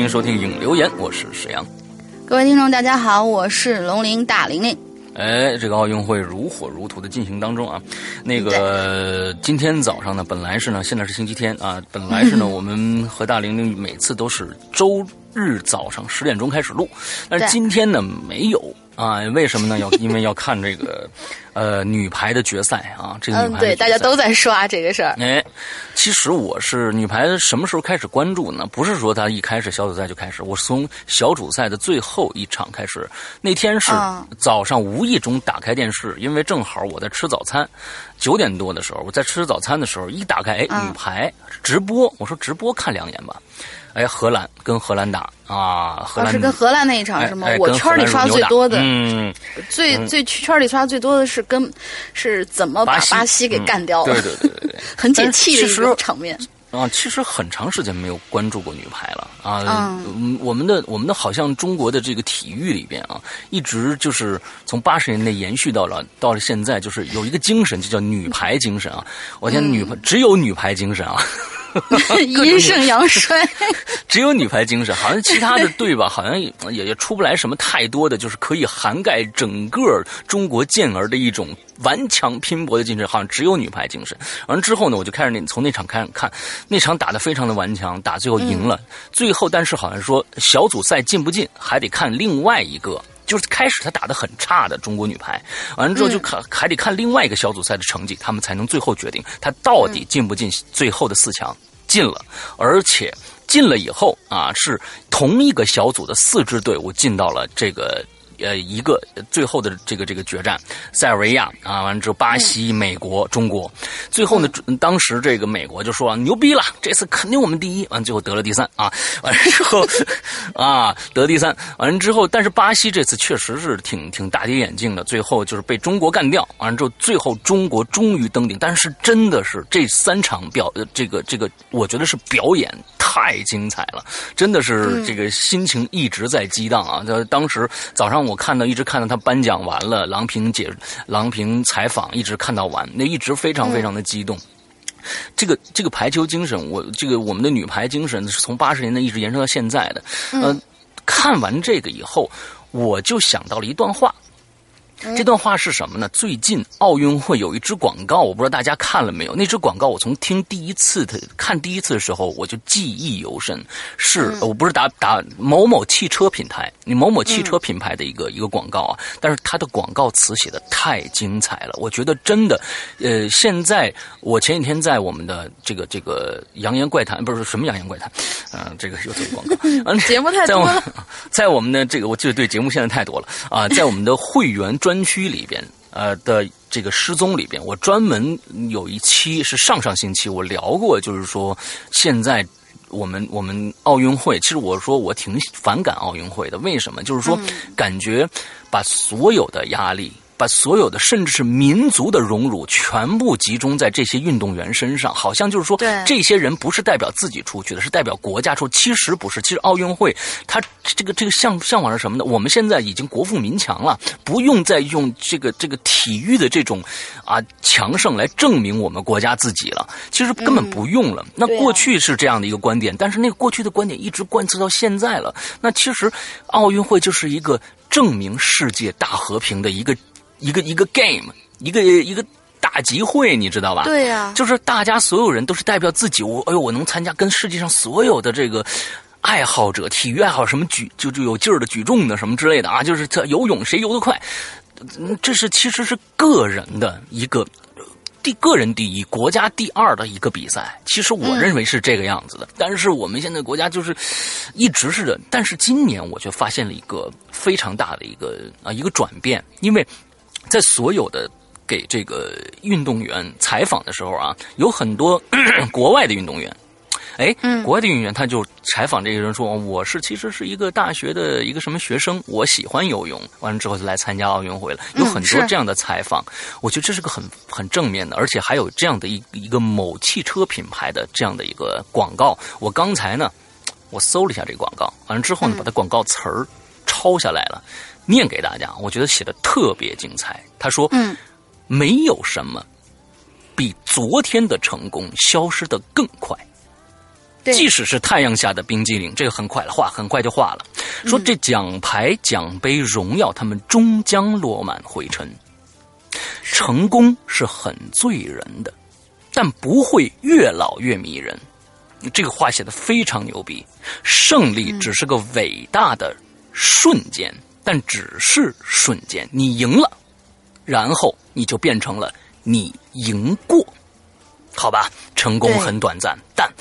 欢迎收听影留言，我是沈阳。各位听众，大家好，我是龙鳞大玲玲。哎，这个奥运会如火如荼的进行当中啊，那个今天早上呢，本来是呢，现在是星期天啊，本来是呢，我们和大玲玲每次都是周日早上十点钟开始录，但是今天呢没有。啊，为什么呢？要因为要看这个，呃，女排的决赛啊。这个女排对，大家都在刷这个事儿。哎，其实我是女排什么时候开始关注呢？不是说她一开始小组赛就开始，我是从小组赛的最后一场开始。那天是早上无意中打开电视，因为正好我在吃早餐，九点多的时候我在吃早餐的时候一打开，哎，女排直播，我说直播看两眼吧。哎，荷兰跟荷兰打啊，荷兰是跟荷兰那一场是吗？我圈里刷最多的，嗯，最最圈里刷最多的是跟是怎么把巴西给干掉了？对对对对对，很解气的一个场面。啊，其实很长时间没有关注过女排了啊。嗯，我们的我们的好像中国的这个体育里边啊，一直就是从八十年代延续到了到了现在，就是有一个精神，就叫女排精神啊。我天，女排只有女排精神啊。阴盛阳 衰，只有女排精神，好像其他的队吧，好像也也出不来什么太多的，就是可以涵盖整个中国健儿的一种顽强拼搏的精神，好像只有女排精神。完了之后呢，我就开始那从那场开始看，那场打的非常的顽强，打最后赢了，最后但是好像说小组赛进不进还得看另外一个。就是开始他打的很差的中国女排，完了之后就看还得看另外一个小组赛的成绩，他们才能最后决定他到底进不进最后的四强。进了，而且进了以后啊，是同一个小组的四支队伍进到了这个。呃，一个最后的这个这个决战，塞尔维亚啊，完了之后巴西、美国、中国，最后呢，当时这个美国就说牛逼了，这次肯定我们第一，完最后得了第三啊，完了之后啊得第三，完了之后，但是巴西这次确实是挺挺大跌眼镜的，最后就是被中国干掉，完了之后最后中国终于登顶，但是真的是这三场表这个这个，我觉得是表演太精彩了，真的是这个心情一直在激荡啊，在当时早上我。我看到一直看到他颁奖完了，郎平解郎平采访，一直看到完，那一直非常非常的激动。这个这个排球精神，我这个我们的女排精神是从八十年代一直延伸到现在的。嗯，看完这个以后，我就想到了一段话。这段话是什么呢？最近奥运会有一支广告，我不知道大家看了没有。那支广告我从听第一次的看第一次的时候，我就记忆犹深。是我不是打打某某汽车品牌，你某某汽车品牌的一个一个广告啊。但是它的广告词写的太精彩了，我觉得真的。呃，现在我前几天在我们的这个这个《扬言怪谈》不是什么《扬言怪谈》，嗯，这个又做广告。嗯 节目太多了，在我们的这个，我记得对节目现在太多了啊，在我们的会员专。专区里边，呃的这个失踪里边，我专门有一期是上上星期我聊过，就是说现在我们我们奥运会，其实我说我挺反感奥运会的，为什么？就是说感觉把所有的压力。把所有的，甚至是民族的荣辱，全部集中在这些运动员身上，好像就是说，这些人不是代表自己出去的，是代表国家出。其实不是，其实奥运会，它这个这个向向往是什么呢？我们现在已经国富民强了，不用再用这个这个体育的这种啊强盛来证明我们国家自己了。其实根本不用了。那过去是这样的一个观点，但是那个过去的观点一直贯彻到现在了。那其实奥运会就是一个证明世界大和平的一个。一个一个 game，一个一个大集会，你知道吧？对呀，就是大家所有人都是代表自己。我哎呦，我能参加跟世界上所有的这个爱好者、体育爱好什么举就就有劲儿的举重的什么之类的啊，就是这游泳谁游得快，这是其实是个人的一个第个人第一、国家第二的一个比赛。其实我认为是这个样子的，但是我们现在国家就是一直是的。但是今年我却发现了一个非常大的一个啊一个转变，因为。在所有的给这个运动员采访的时候啊，有很多 国外的运动员，哎，国外的运动员他就采访这个人说：“我是其实是一个大学的一个什么学生，我喜欢游泳，完了之后就来参加奥运会了。”有很多这样的采访，我觉得这是个很很正面的，而且还有这样的一一个某汽车品牌的这样的一个广告。我刚才呢，我搜了一下这个广告，完了之后呢，把它广告词儿抄下来了。念给大家，我觉得写的特别精彩。他说：“嗯，没有什么比昨天的成功消失的更快。即使是太阳下的冰激凌，这个很快了，化很快就化了。说这奖牌、奖杯、荣耀，他们终将落满灰尘。成功是很醉人的，但不会越老越迷人。这个话写的非常牛逼。胜利只是个伟大的瞬间。”但只是瞬间，你赢了，然后你就变成了你赢过，好吧？成功很短暂，但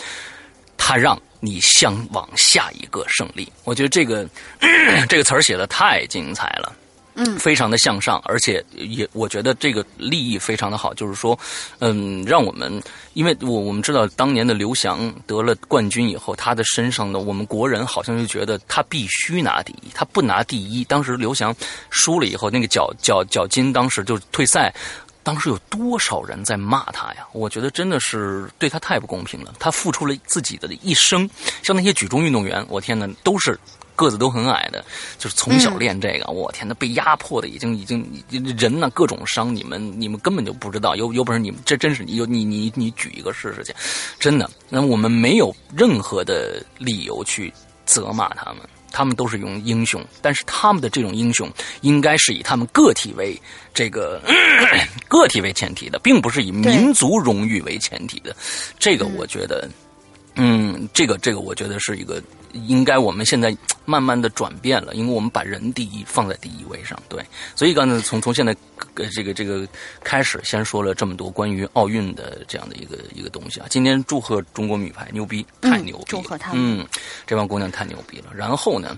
它让你向往下一个胜利。我觉得这个 这个词儿写的太精彩了。嗯，非常的向上，而且也我觉得这个利益非常的好，就是说，嗯，让我们，因为我我们知道当年的刘翔得了冠军以后，他的身上的我们国人好像就觉得他必须拿第一，他不拿第一，当时刘翔输了以后，那个脚脚脚筋当时就退赛，当时有多少人在骂他呀？我觉得真的是对他太不公平了，他付出了自己的一生，像那些举重运动员，我天哪，都是。个子都很矮的，就是从小练这个，我天，那被压迫的已经已经人呢各种伤，你们你们根本就不知道，有有本事你们这真是有你你你举一个试试去，真的，那我们没有任何的理由去责骂他们，他们都是用英雄，但是他们的这种英雄应该是以他们个体为这个 个体为前提的，并不是以民族荣誉为前提的，这个我觉得。嗯，这个这个，我觉得是一个应该我们现在慢慢的转变了，因为我们把人第一放在第一位上，对。所以刚才从从现在这个这个开始，先说了这么多关于奥运的这样的一个一个东西啊。今天祝贺中国女排牛逼，太牛逼，祝贺她们，嗯，这帮姑娘太牛逼了。然后呢？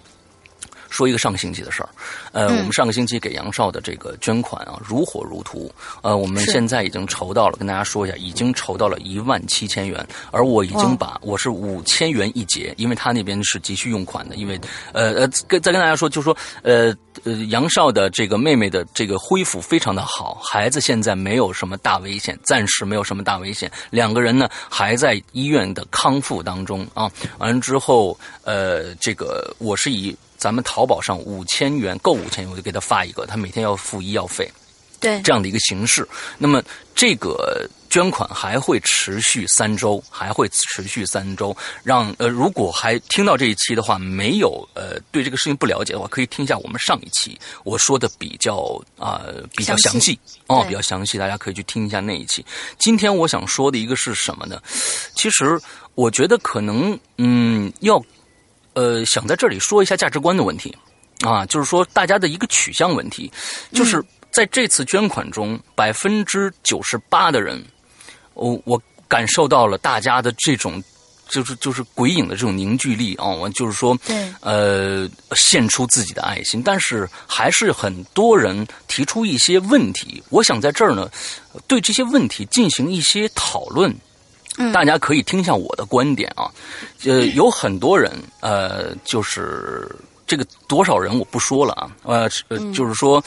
说一个上个星期的事儿，呃，我们上个星期给杨少的这个捐款啊，如火如荼。呃，我们现在已经筹到了，跟大家说一下，已经筹到了一万七千元。而我已经把我是五千元一节，因为他那边是急需用款的。因为呃呃，跟再跟大家说，就是说呃呃，杨少的这个妹妹的这个恢复非常的好，孩子现在没有什么大危险，暂时没有什么大危险。两个人呢还在医院的康复当中啊。完了之后，呃，这个我是以。咱们淘宝上五千元够五千元，我就给他发一个，他每天要付医药费。对，这样的一个形式。那么这个捐款还会持续三周，还会持续三周。让呃，如果还听到这一期的话，没有呃对这个事情不了解的话，可以听一下我们上一期我说的比较啊比较详细哦，比较详细，大家可以去听一下那一期。今天我想说的一个是什么呢？其实我觉得可能嗯要呃想在这里说一下价值观的问题啊，就是说大家的一个取向问题，就是。在这次捐款中，百分之九十八的人，我我感受到了大家的这种，就是就是鬼影的这种凝聚力啊！我就是说，对，呃，献出自己的爱心，但是还是很多人提出一些问题。我想在这儿呢，对这些问题进行一些讨论。嗯，大家可以听一下我的观点啊。呃，有很多人，呃，就是这个多少人我不说了啊，呃，就是说。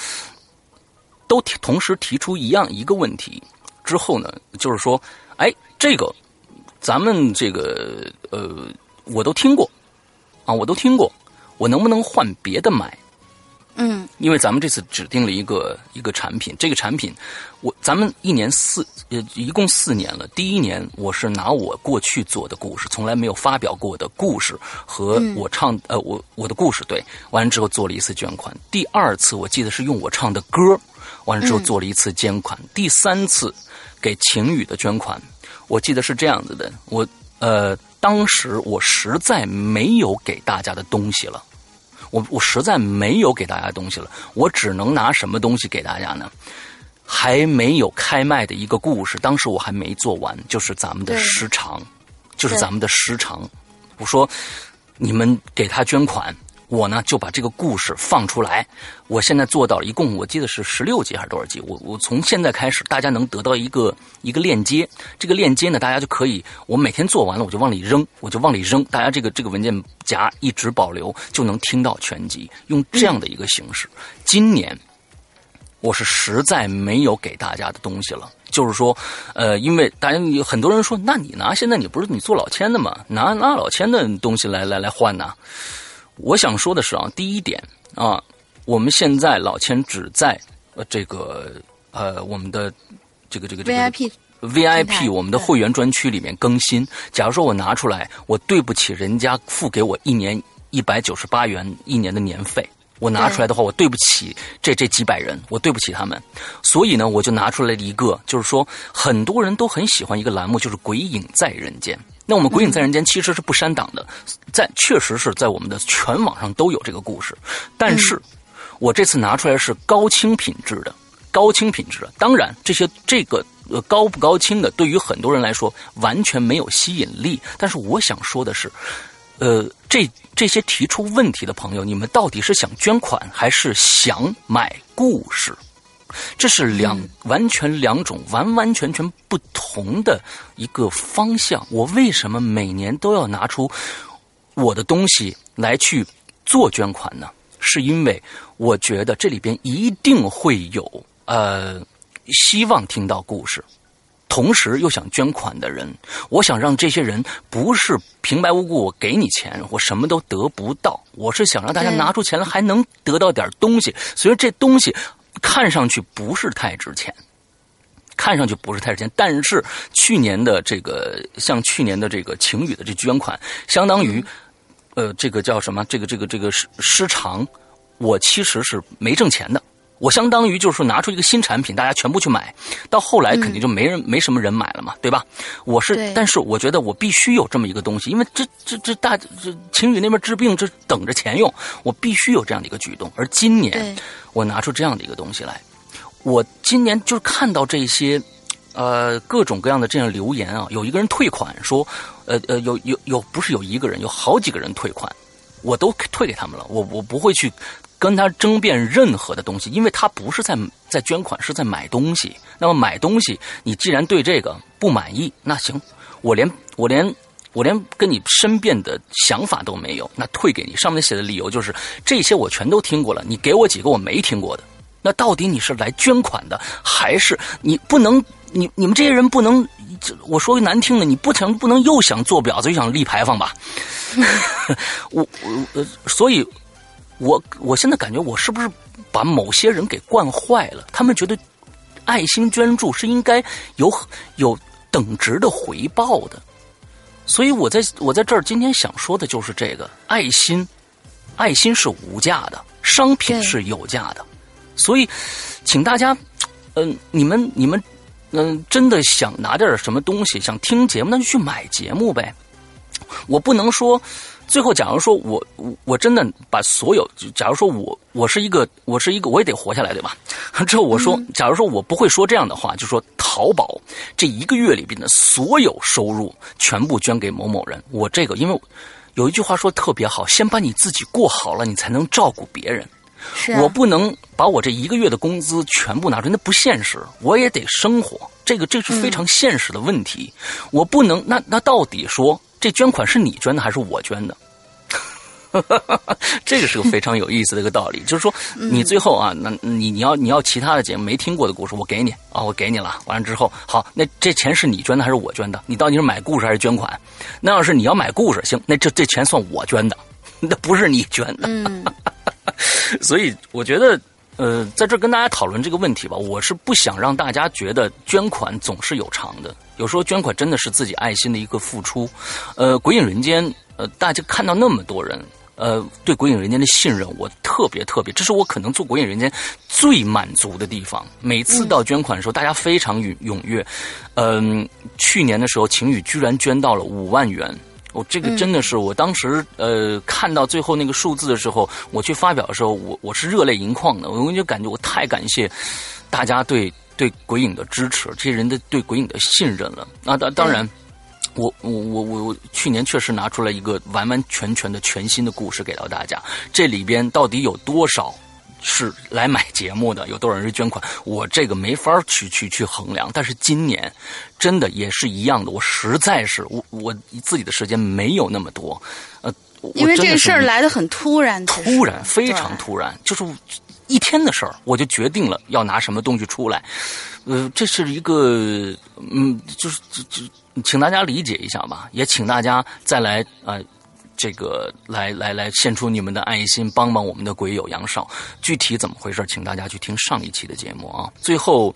都提同时提出一样一个问题，之后呢，就是说，哎，这个咱们这个呃，我都听过啊，我都听过，我能不能换别的买？嗯，因为咱们这次指定了一个一个产品，这个产品我咱们一年四呃一共四年了，第一年我是拿我过去做的故事，从来没有发表过的故事和我唱呃我我的故事对，完了之后做了一次捐款，第二次我记得是用我唱的歌。完了之后做了一次捐款，第三次给晴雨的捐款，我记得是这样子的。我呃，当时我实在没有给大家的东西了，我我实在没有给大家东西了，我只能拿什么东西给大家呢？还没有开卖的一个故事，当时我还没做完，就是咱们的时长，就是咱们的时长。我说你们给他捐款。我呢就把这个故事放出来。我现在做到了，一共我记得是十六集还是多少集？我我从现在开始，大家能得到一个一个链接。这个链接呢，大家就可以，我每天做完了，我就往里扔，我就往里扔。大家这个这个文件夹一直保留，就能听到全集。用这样的一个形式。今年我是实在没有给大家的东西了，就是说，呃，因为大家有很多人说，那你拿现在你不是你做老千的吗？拿拿老千的东西来来来换呢？我想说的是啊，第一点啊，我们现在老千只在呃这个呃我们的这个这个这个 VIP VIP 我们的会员专区里面更新。假如说我拿出来，我对不起人家付给我一年一百九十八元一年的年费，我拿出来的话，我对不起这这几百人，我对不起他们。所以呢，我就拿出来一个，就是说很多人都很喜欢一个栏目，就是《鬼影在人间》。那我们《鬼影在人间》其实是不删档的，在确实是在我们的全网上都有这个故事，但是我这次拿出来是高清品质的，高清品质的。当然，这些这个呃高不高清的，对于很多人来说完全没有吸引力。但是我想说的是，呃，这这些提出问题的朋友，你们到底是想捐款还是想买故事？这是两完全两种完完全全不同的一个方向。我为什么每年都要拿出我的东西来去做捐款呢？是因为我觉得这里边一定会有呃希望听到故事，同时又想捐款的人。我想让这些人不是平白无故我给你钱，我什么都得不到。我是想让大家拿出钱来还能得到点东西。所以这东西。看上去不是太值钱，看上去不是太值钱，但是去年的这个像去年的这个晴雨的这捐款，相当于，呃，这个叫什么？这个这个这个失失常，我其实是没挣钱的。我相当于就是说拿出一个新产品，大家全部去买，到后来肯定就没人没什么人买了嘛，对吧？我是，但是我觉得我必须有这么一个东西，因为这这这大这秦宇那边治病，这等着钱用，我必须有这样的一个举动。而今年我拿出这样的一个东西来，我今年就看到这些呃各种各样的这样留言啊，有一个人退款说，呃呃有有有不是有一个人，有好几个人退款，我都退给他们了，我我不会去。跟他争辩任何的东西，因为他不是在在捐款，是在买东西。那么买东西，你既然对这个不满意，那行，我连我连我连跟你申辩的想法都没有，那退给你。上面写的理由就是这些我全都听过了，你给我几个我没听过的。那到底你是来捐款的，还是你不能？你你们这些人不能，我说句难听的，你不成不能又想做婊子又想立牌坊吧？我我呃，所以。我我现在感觉我是不是把某些人给惯坏了？他们觉得爱心捐助是应该有有等值的回报的，所以我在我在这儿今天想说的就是这个爱心，爱心是无价的，商品是有价的，所以请大家，嗯，你们你们嗯，真的想拿点什么东西，想听节目，那就去买节目呗。我不能说。最后，假如说我我我真的把所有，假如说我我是一个我是一个我也得活下来，对吧？之后我说，假如说我不会说这样的话，就说淘宝这一个月里边的所有收入全部捐给某某人。我这个，因为有一句话说特别好，先把你自己过好了，你才能照顾别人。是，我不能把我这一个月的工资全部拿出来，那不现实。我也得生活，这个这是非常现实的问题。我不能，那那到底说？这捐款是你捐的还是我捐的？这个是个非常有意思的一个道理，就是说，你最后啊，那你你要你要其他的节目没听过的故事，我给你啊，我给你了。完了之后，好，那这钱是你捐的还是我捐的？你到底是买故事还是捐款？那要是你要买故事，行，那这这钱算我捐的，那不是你捐的。所以我觉得。呃，在这跟大家讨论这个问题吧，我是不想让大家觉得捐款总是有偿的，有时候捐款真的是自己爱心的一个付出。呃，鬼影人间，呃，大家看到那么多人，呃，对鬼影人间的信任，我特别特别，这是我可能做鬼影人间最满足的地方。每次到捐款的时候，大家非常踊踊跃。嗯，去年的时候，晴雨居然捐到了五万元。我这个真的是，我当时呃看到最后那个数字的时候，我去发表的时候，我我是热泪盈眶的。我就感觉我太感谢大家对对鬼影的支持，这些人的对鬼影的信任了。那当当然，我我我我去年确实拿出来一个完完全全的全新的故事给到大家，这里边到底有多少？是来买节目的，有多少人是捐款？我这个没法去去去衡量。但是今年，真的也是一样的。我实在是我我自己的时间没有那么多，呃，因为这个事儿来的很突然，突然非常突然，就是一天的事儿，我就决定了要拿什么东西出来。呃，这是一个嗯，就是就就，请大家理解一下吧，也请大家再来啊。这个来来来，献出你们的爱心，帮帮我们的鬼友杨少。具体怎么回事，请大家去听上一期的节目啊。最后，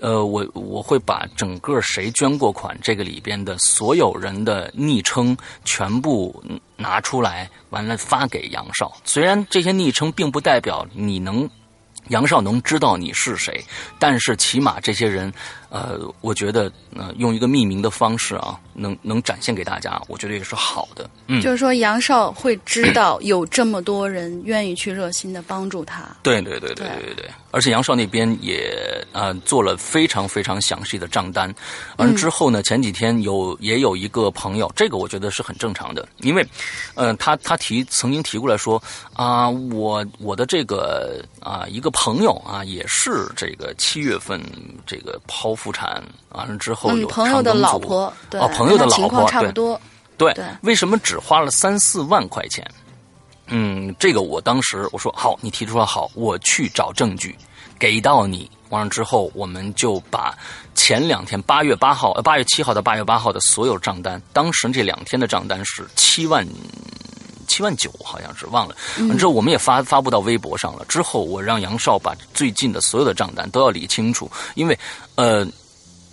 呃，我我会把整个谁捐过款这个里边的所有人的昵称全部拿出来，完了发给杨少。虽然这些昵称并不代表你能。杨少能知道你是谁，但是起码这些人，呃，我觉得，呃，用一个匿名的方式啊，能能展现给大家，我觉得也是好的。嗯，就是说杨少会知道有这么多人愿意去热心的帮助他。对对对对对对。而且杨少那边也呃做了非常非常详细的账单，完了之后呢，前几天有也有一个朋友，这个我觉得是很正常的，因为，呃，他他提曾经提过来说啊，我我的这个啊一个朋友啊也是这个七月份这个剖腹产完了之后有朋友的老婆对哦朋友的老婆差不多对为什么只花了三四万块钱？嗯，这个我当时我说好，你提出来好，我去找证据，给到你。完了之后，我们就把前两天八月八号、呃八月七号到八月八号的所有账单，当时这两天的账单是七万七万九，好像是忘了。完之后，我们也发发布到微博上了。之后，我让杨少把最近的所有的账单都要理清楚，因为呃。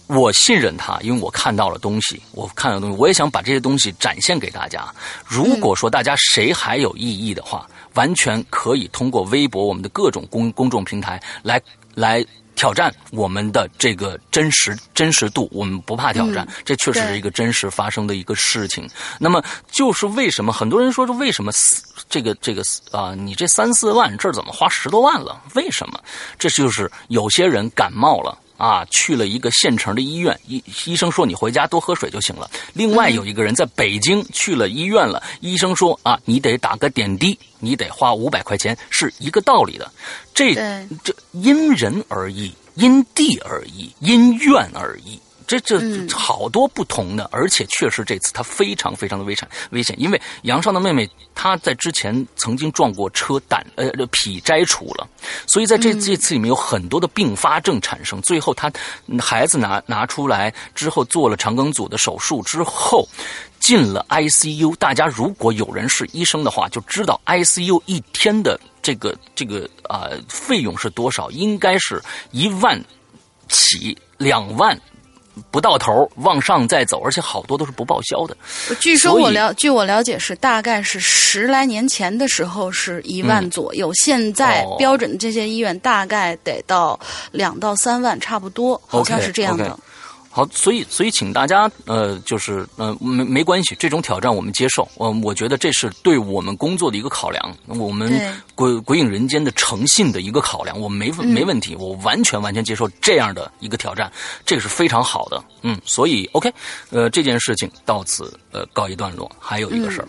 我信任他，因为我看到了东西，我看到东西，我也想把这些东西展现给大家。如果说大家谁还有异议的话，完全可以通过微博、我们的各种公公众平台来来挑战我们的这个真实真实度。我们不怕挑战，这确实是一个真实发生的一个事情。那么，就是为什么很多人说是为什么这个这个啊，你这三四万这儿怎么花十多万了？为什么？这就是有些人感冒了。啊，去了一个县城的医院，医医生说你回家多喝水就行了。另外有一个人在北京去了医院了，医生说啊，你得打个点滴，你得花五百块钱，是一个道理的。这这因人而异，因地而异，因院而异。这这好多不同的，而且确实这次他非常非常的危险危险，因为杨尚的妹妹她在之前曾经撞过车，胆呃脾摘除了，所以在这这次里面有很多的并发症产生。最后他孩子拿拿出来之后做了肠梗阻的手术之后，进了 ICU。大家如果有人是医生的话，就知道 ICU 一天的这个这个啊费用是多少，应该是一万起两万。不到头，往上再走，而且好多都是不报销的。据说我了，据我了解是大概是十来年前的时候是一万左右，现在标准的这些医院大概得到两到三万，差不多，好像是这样的。好，所以所以请大家呃，就是呃没没关系，这种挑战我们接受。我我觉得这是对我们工作的一个考量，我们鬼鬼影人间的诚信的一个考量，我没没问题，我完全完全接受这样的一个挑战，这个是非常好的。嗯，所以 OK，呃，这件事情到此呃告一段落。还有一个事儿，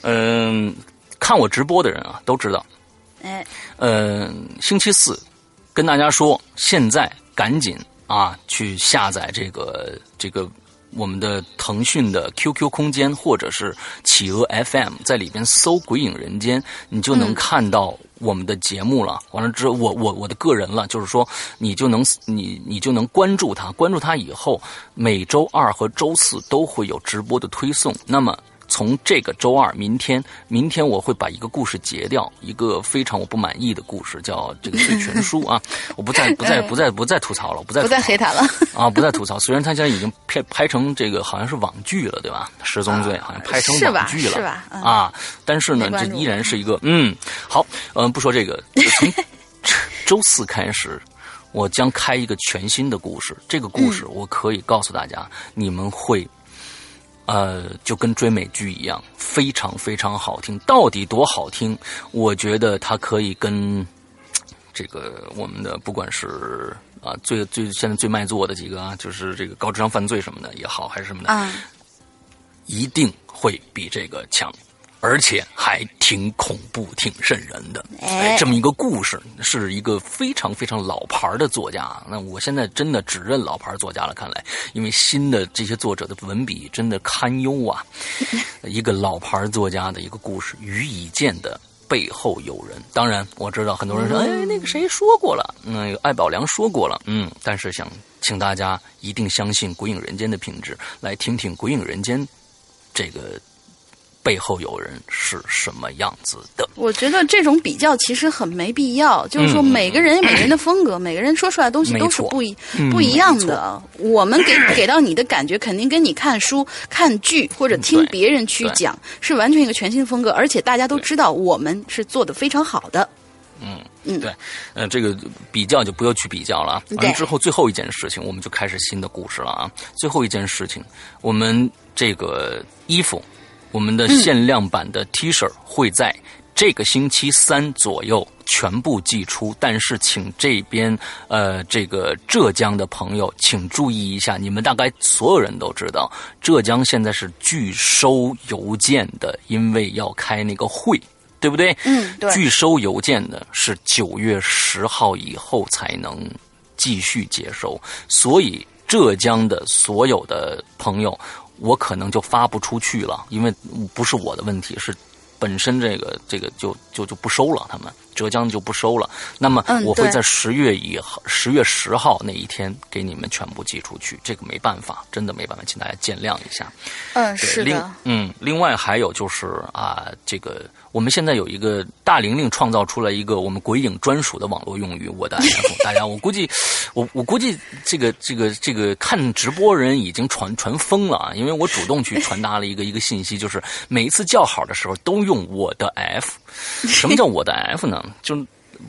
嗯，看我直播的人啊都知道，哎，嗯，星期四跟大家说，现在赶紧。啊，去下载这个这个我们的腾讯的 QQ 空间，或者是企鹅 FM，在里边搜《鬼影人间》，你就能看到我们的节目了。完了之后，我我我的个人了，就是说，你就能你你就能关注他，关注他以后，每周二和周四都会有直播的推送。那么。从这个周二，明天，明天我会把一个故事截掉，一个非常我不满意的故事，叫这个 《醉拳书》啊，我不再不再不再不再吐槽了，不再不再黑他了啊，不再吐槽。虽然他现在已经拍拍成这个好像是网剧了，对吧？十宗罪好像拍成网剧了，是吧？啊，但是呢，这依然是一个嗯，好，嗯，不说这个，从 周四开始，我将开一个全新的故事。这个故事我可以告诉大家，你们会。呃，就跟追美剧一样，非常非常好听。到底多好听？我觉得它可以跟这个我们的不管是啊最最现在最卖座的几个啊，就是这个高智商犯罪什么的也好，还是什么的，一定会比这个强。而且还挺恐怖、挺瘆人的，哎，这么一个故事，是一个非常非常老牌的作家。那我现在真的只认老牌作家了，看来，因为新的这些作者的文笔真的堪忧啊。一个老牌作家的一个故事，《于以见的背后有人》。当然，我知道很多人说，哎，那个谁说过了？那个艾宝良说过了，嗯。但是想请大家一定相信《鬼影人间》的品质，来听听《鬼影人间》这个。背后有人是什么样子的？我觉得这种比较其实很没必要。就是说，每个人有每个人的风格，每个人说出来的东西都是不一不一样的。我们给 给到你的感觉，肯定跟你看书、看剧或者听别人去讲是完全一个全新的风格。而且大家都知道，我们是做的非常好的。嗯嗯，对，呃，这个比较就不要去比较了啊。完之后，最后一件事情，我们就开始新的故事了啊！最后一件事情，我们这个衣服。我们的限量版的 T 恤会在这个星期三左右全部寄出，但是请这边呃这个浙江的朋友请注意一下，你们大概所有人都知道，浙江现在是拒收邮件的，因为要开那个会，对不对？嗯，对。拒收邮件的是九月十号以后才能继续接收，所以浙江的所有的朋友。我可能就发不出去了，因为不是我的问题，是本身这个这个就就就不收了，他们浙江就不收了。那么我会在十月以十月十号那一天给你们全部寄出去，这个没办法，真的没办法，请大家见谅一下。嗯，是的。嗯，另外还有就是啊，这个。我们现在有一个大玲玲创造出来一个我们鬼影专属的网络用语，我的 F，大家，我估计，我我估计这个这个这个看直播人已经传传疯了啊！因为我主动去传达了一个一个信息，就是每一次叫好的时候都用我的 F。什么叫我的 F 呢？就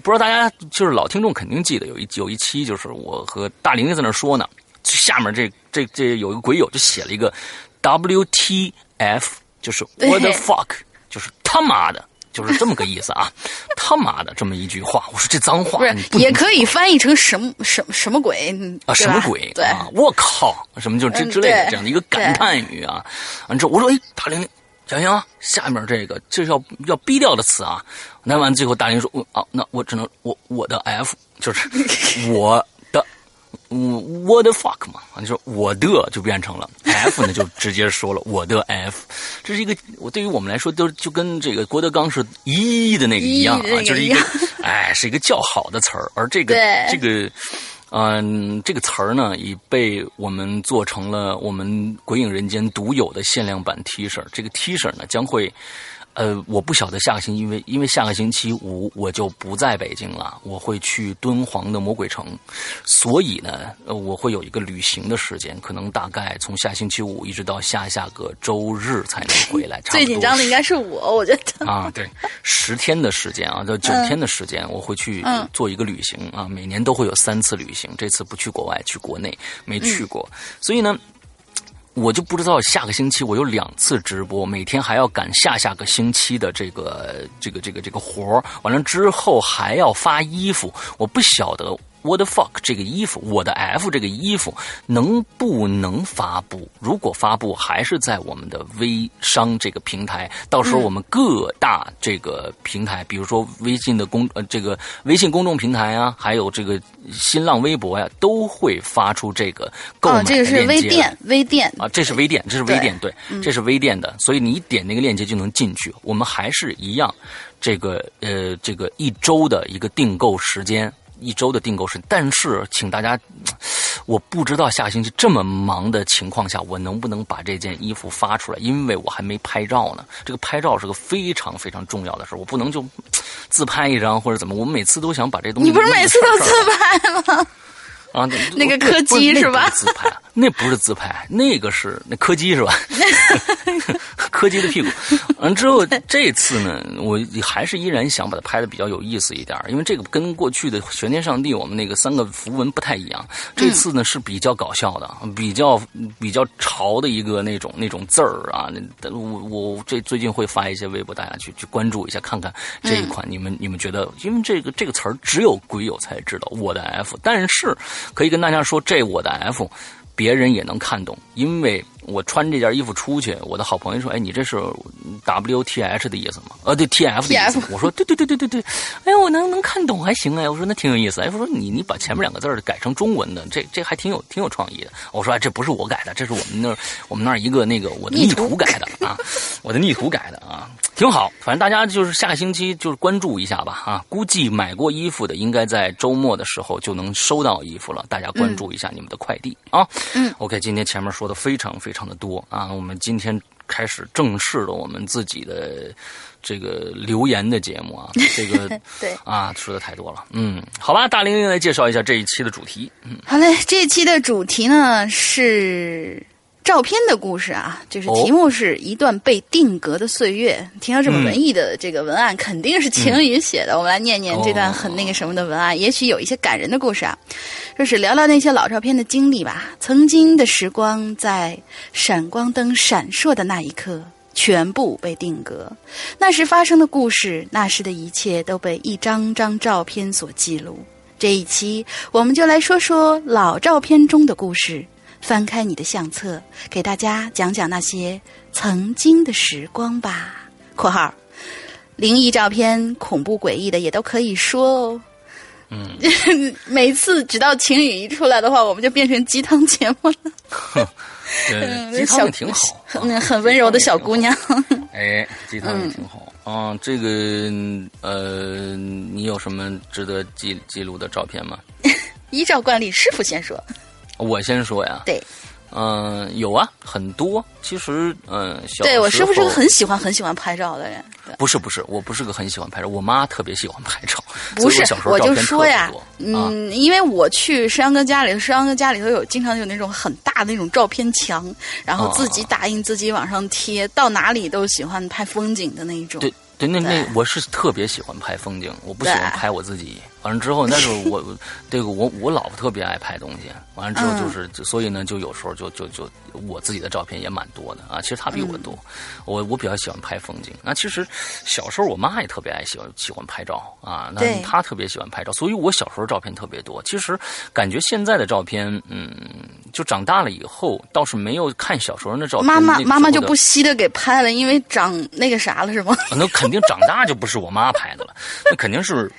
不知道大家就是老听众肯定记得有一有一期就是我和大玲玲在那说呢，下面这这这有一个鬼友就写了一个 WTF，就是 What the fuck。就是他妈的，就是这么个意思啊！他妈的，这么一句话，我说这脏话，也可以翻译成什么什么什么鬼啊？什么鬼？对，我靠，什么就之之类的这样的一个感叹语啊！完之后我说，哎，大玲，行行，下面这个这是要要逼掉的词啊！那完最后大林说，啊，那我只能我我的 F 就是 我的嗯，what the fuck 嘛，你说我的就变成了 f 呢，就直接说了我的 f，这是一个我对于我们来说都就跟这个郭德纲是一的那个一样啊，就是一个哎是一个较好的词儿，而这个这个嗯这个词儿呢，已被我们做成了我们鬼影人间独有的限量版 T 恤，这个 T 恤呢将会。呃，我不晓得下个星期，因为因为下个星期五我就不在北京了，我会去敦煌的魔鬼城，所以呢，我会有一个旅行的时间，可能大概从下星期五一直到下下个周日才能回来。最紧张的应该是我，我觉得啊，对，十天的时间啊，就九天的时间，我会去做一个旅行啊，每年都会有三次旅行，这次不去国外，去国内没去过，所以呢。我就不知道下个星期我有两次直播，每天还要赶下下个星期的这个这个这个这个活儿，完了之后还要发衣服，我不晓得。我的 fuck 这个衣服，我的 f 这个衣服能不能发布？如果发布，还是在我们的微商这个平台。到时候我们各大这个平台，比如说微信的公呃这个微信公众平台啊，还有这个新浪微博呀，都会发出这个购买链接。这个是微店，微店啊，这是微店，这是微店，对，这是微店的。所以你点那个链接就能进去。我们还是一样，这个呃这个一周的一个订购时间。一周的订购是，但是请大家，我不知道下星期这么忙的情况下，我能不能把这件衣服发出来？因为我还没拍照呢。这个拍照是个非常非常重要的事我不能就自拍一张或者怎么。我们每次都想把这东西。你不是每次都自拍吗？啊，那个柯基是吧？自拍，那不是自拍，那个是那柯基是吧？柯基的屁股。完之后，这次呢，我还是依然想把它拍的比较有意思一点，因为这个跟过去的玄天上帝我们那个三个符文不太一样。这次呢是比较搞笑的，比较比较潮的一个那种那种字儿啊。我我这最近会发一些微博，大家去去关注一下，看看这一款。你们你们觉得，因为这个这个词儿只有鬼友才知道，我的 F，但是。可以跟大家说，这我的 F，别人也能看懂，因为。我穿这件衣服出去，我的好朋友说：“哎，你这是 W T H 的意思吗？”呃，对，T F 的意思。我说：“对对对对对对。”哎，我能能看懂还行哎。我说：“那挺有意思。”哎，我说：“你你把前面两个字改成中文的，这这还挺有挺有创意的。”我说：“这不是我改的，这是我们那儿我们那儿一个那个我的逆图改的啊，我的逆图改的啊，挺好。反正大家就是下个星期就是关注一下吧啊。估计买过衣服的应该在周末的时候就能收到衣服了，大家关注一下你们的快递啊。嗯，OK，今天前面说的非常非常的多啊。我们今天开始正式的我们自己的这个留言的节目啊，这个对啊说的太多了，嗯，好吧，大玲玲来介绍一下这一期的主题，嗯，好嘞，这一期的主题呢是照片的故事啊，就是题目是一段被定格的岁月。听到这么文艺的这个文案，肯定是晴雨写的。我们来念念这段很那个什么的文案，也许有一些感人的故事啊。就是聊聊那些老照片的经历吧。曾经的时光，在闪光灯闪烁的那一刻，全部被定格。那时发生的故事，那时的一切，都被一张张照片所记录。这一期，我们就来说说老照片中的故事。翻开你的相册，给大家讲讲那些曾经的时光吧。（括号）灵异照片、恐怖诡异的也都可以说哦。嗯，每次只到晴雨一出来的话，我们就变成鸡汤节目了。嗯，鸡汤也挺好，很很温柔的小姑娘。哎，鸡汤也挺好啊。这个呃，你有什么值得记记录的照片吗？依照惯例，师傅先说。我先说呀。对。嗯，有啊，很多。其实，嗯，小对我是不是个很喜欢很喜欢拍照的人？不是不是，我不是个很喜欢拍照。我妈特别喜欢拍照。不是，我就说呀，嗯，因为我去石阳哥家里，石阳哥家里头有经常有那种很大的那种照片墙，然后自己打印，自己往上贴，到哪里都喜欢拍风景的那一种。对对，那那我是特别喜欢拍风景，我不喜欢拍我自己。完了之后，那时候 我这个我我老婆特别爱拍东西。完了之后就是，所以呢，就有时候就就就我自己的照片也蛮多的啊。其实她比我多，我我比较喜欢拍风景。那其实小时候我妈也特别爱喜欢喜欢拍照啊，那她特别喜欢拍照，所以我小时候照片特别多。其实感觉现在的照片，嗯，就长大了以后倒是没有看小时候那照片。妈妈妈妈就不惜的给拍了，因为长那个啥了是吗？那肯定长大就不是我妈拍的了，那肯定是。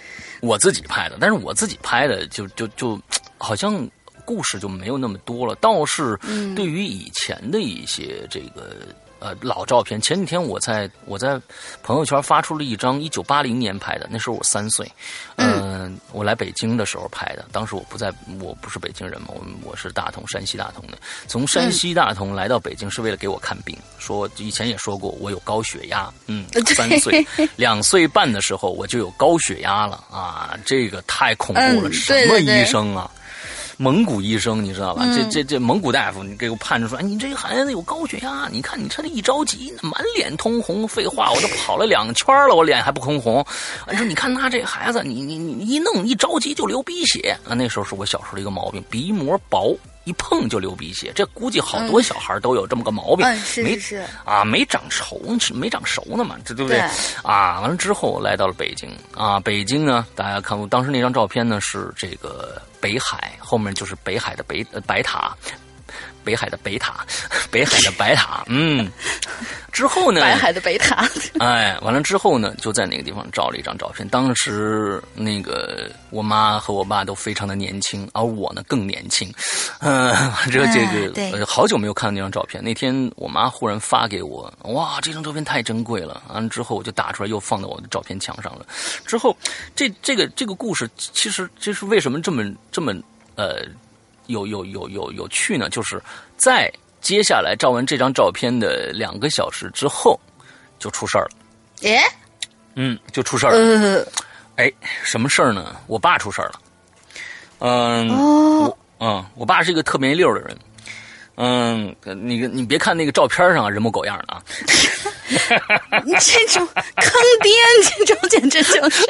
我自己拍的，但是我自己拍的就就就好像故事就没有那么多了。倒是对于以前的一些这个。呃，老照片。前几天我在我在朋友圈发出了一张一九八零年拍的，那时候我三岁。嗯，我来北京的时候拍的。当时我不在，我不是北京人嘛，我我是大同，山西大同的。从山西大同来到北京是为了给我看病，说以前也说过我有高血压。嗯，三岁两岁半的时候我就有高血压了啊，这个太恐怖了，什么医生啊？蒙古医生，你知道吧？这这这蒙古大夫，你给我判断说，哎，你这个孩子有高血压。你看你这一着急，满脸通红。废话，我都跑了两圈了，我脸还不通红。你说，你看他这孩子，你你你一弄一着急就流鼻血啊。那时候是我小时候的一个毛病，鼻膜薄，一碰就流鼻血。这估计好多小孩都有这么个毛病。是是啊，没长熟，没长熟呢嘛，这对不对？啊，完了之后来到了北京啊，北京呢，大家看过当时那张照片呢，是这个。北海后面就是北海的北白塔，北海的北塔，北海的白塔。嗯，之后呢？北海的北塔。哎，完了之后呢，就在那个地方照了一张照片。当时那个我妈和我爸都非常的年轻，而我呢更年轻。嗯，这这个好久没有看到那张照片。那天我妈忽然发给我，哇，这张照片太珍贵了。完了之后我就打出来，又放到我的照片墙上了。之后，这这个这个故事，其实这是为什么这么这么呃。有有有有有趣呢，就是在接下来照完这张照片的两个小时之后，就出事儿了。耶，嗯，就出事儿了。哎，什么事儿呢？我爸出事儿了。嗯，我嗯，我爸是一个特别溜的人。嗯，你你别看那个照片上人模狗样的啊。你这种坑爹，这种简直就是。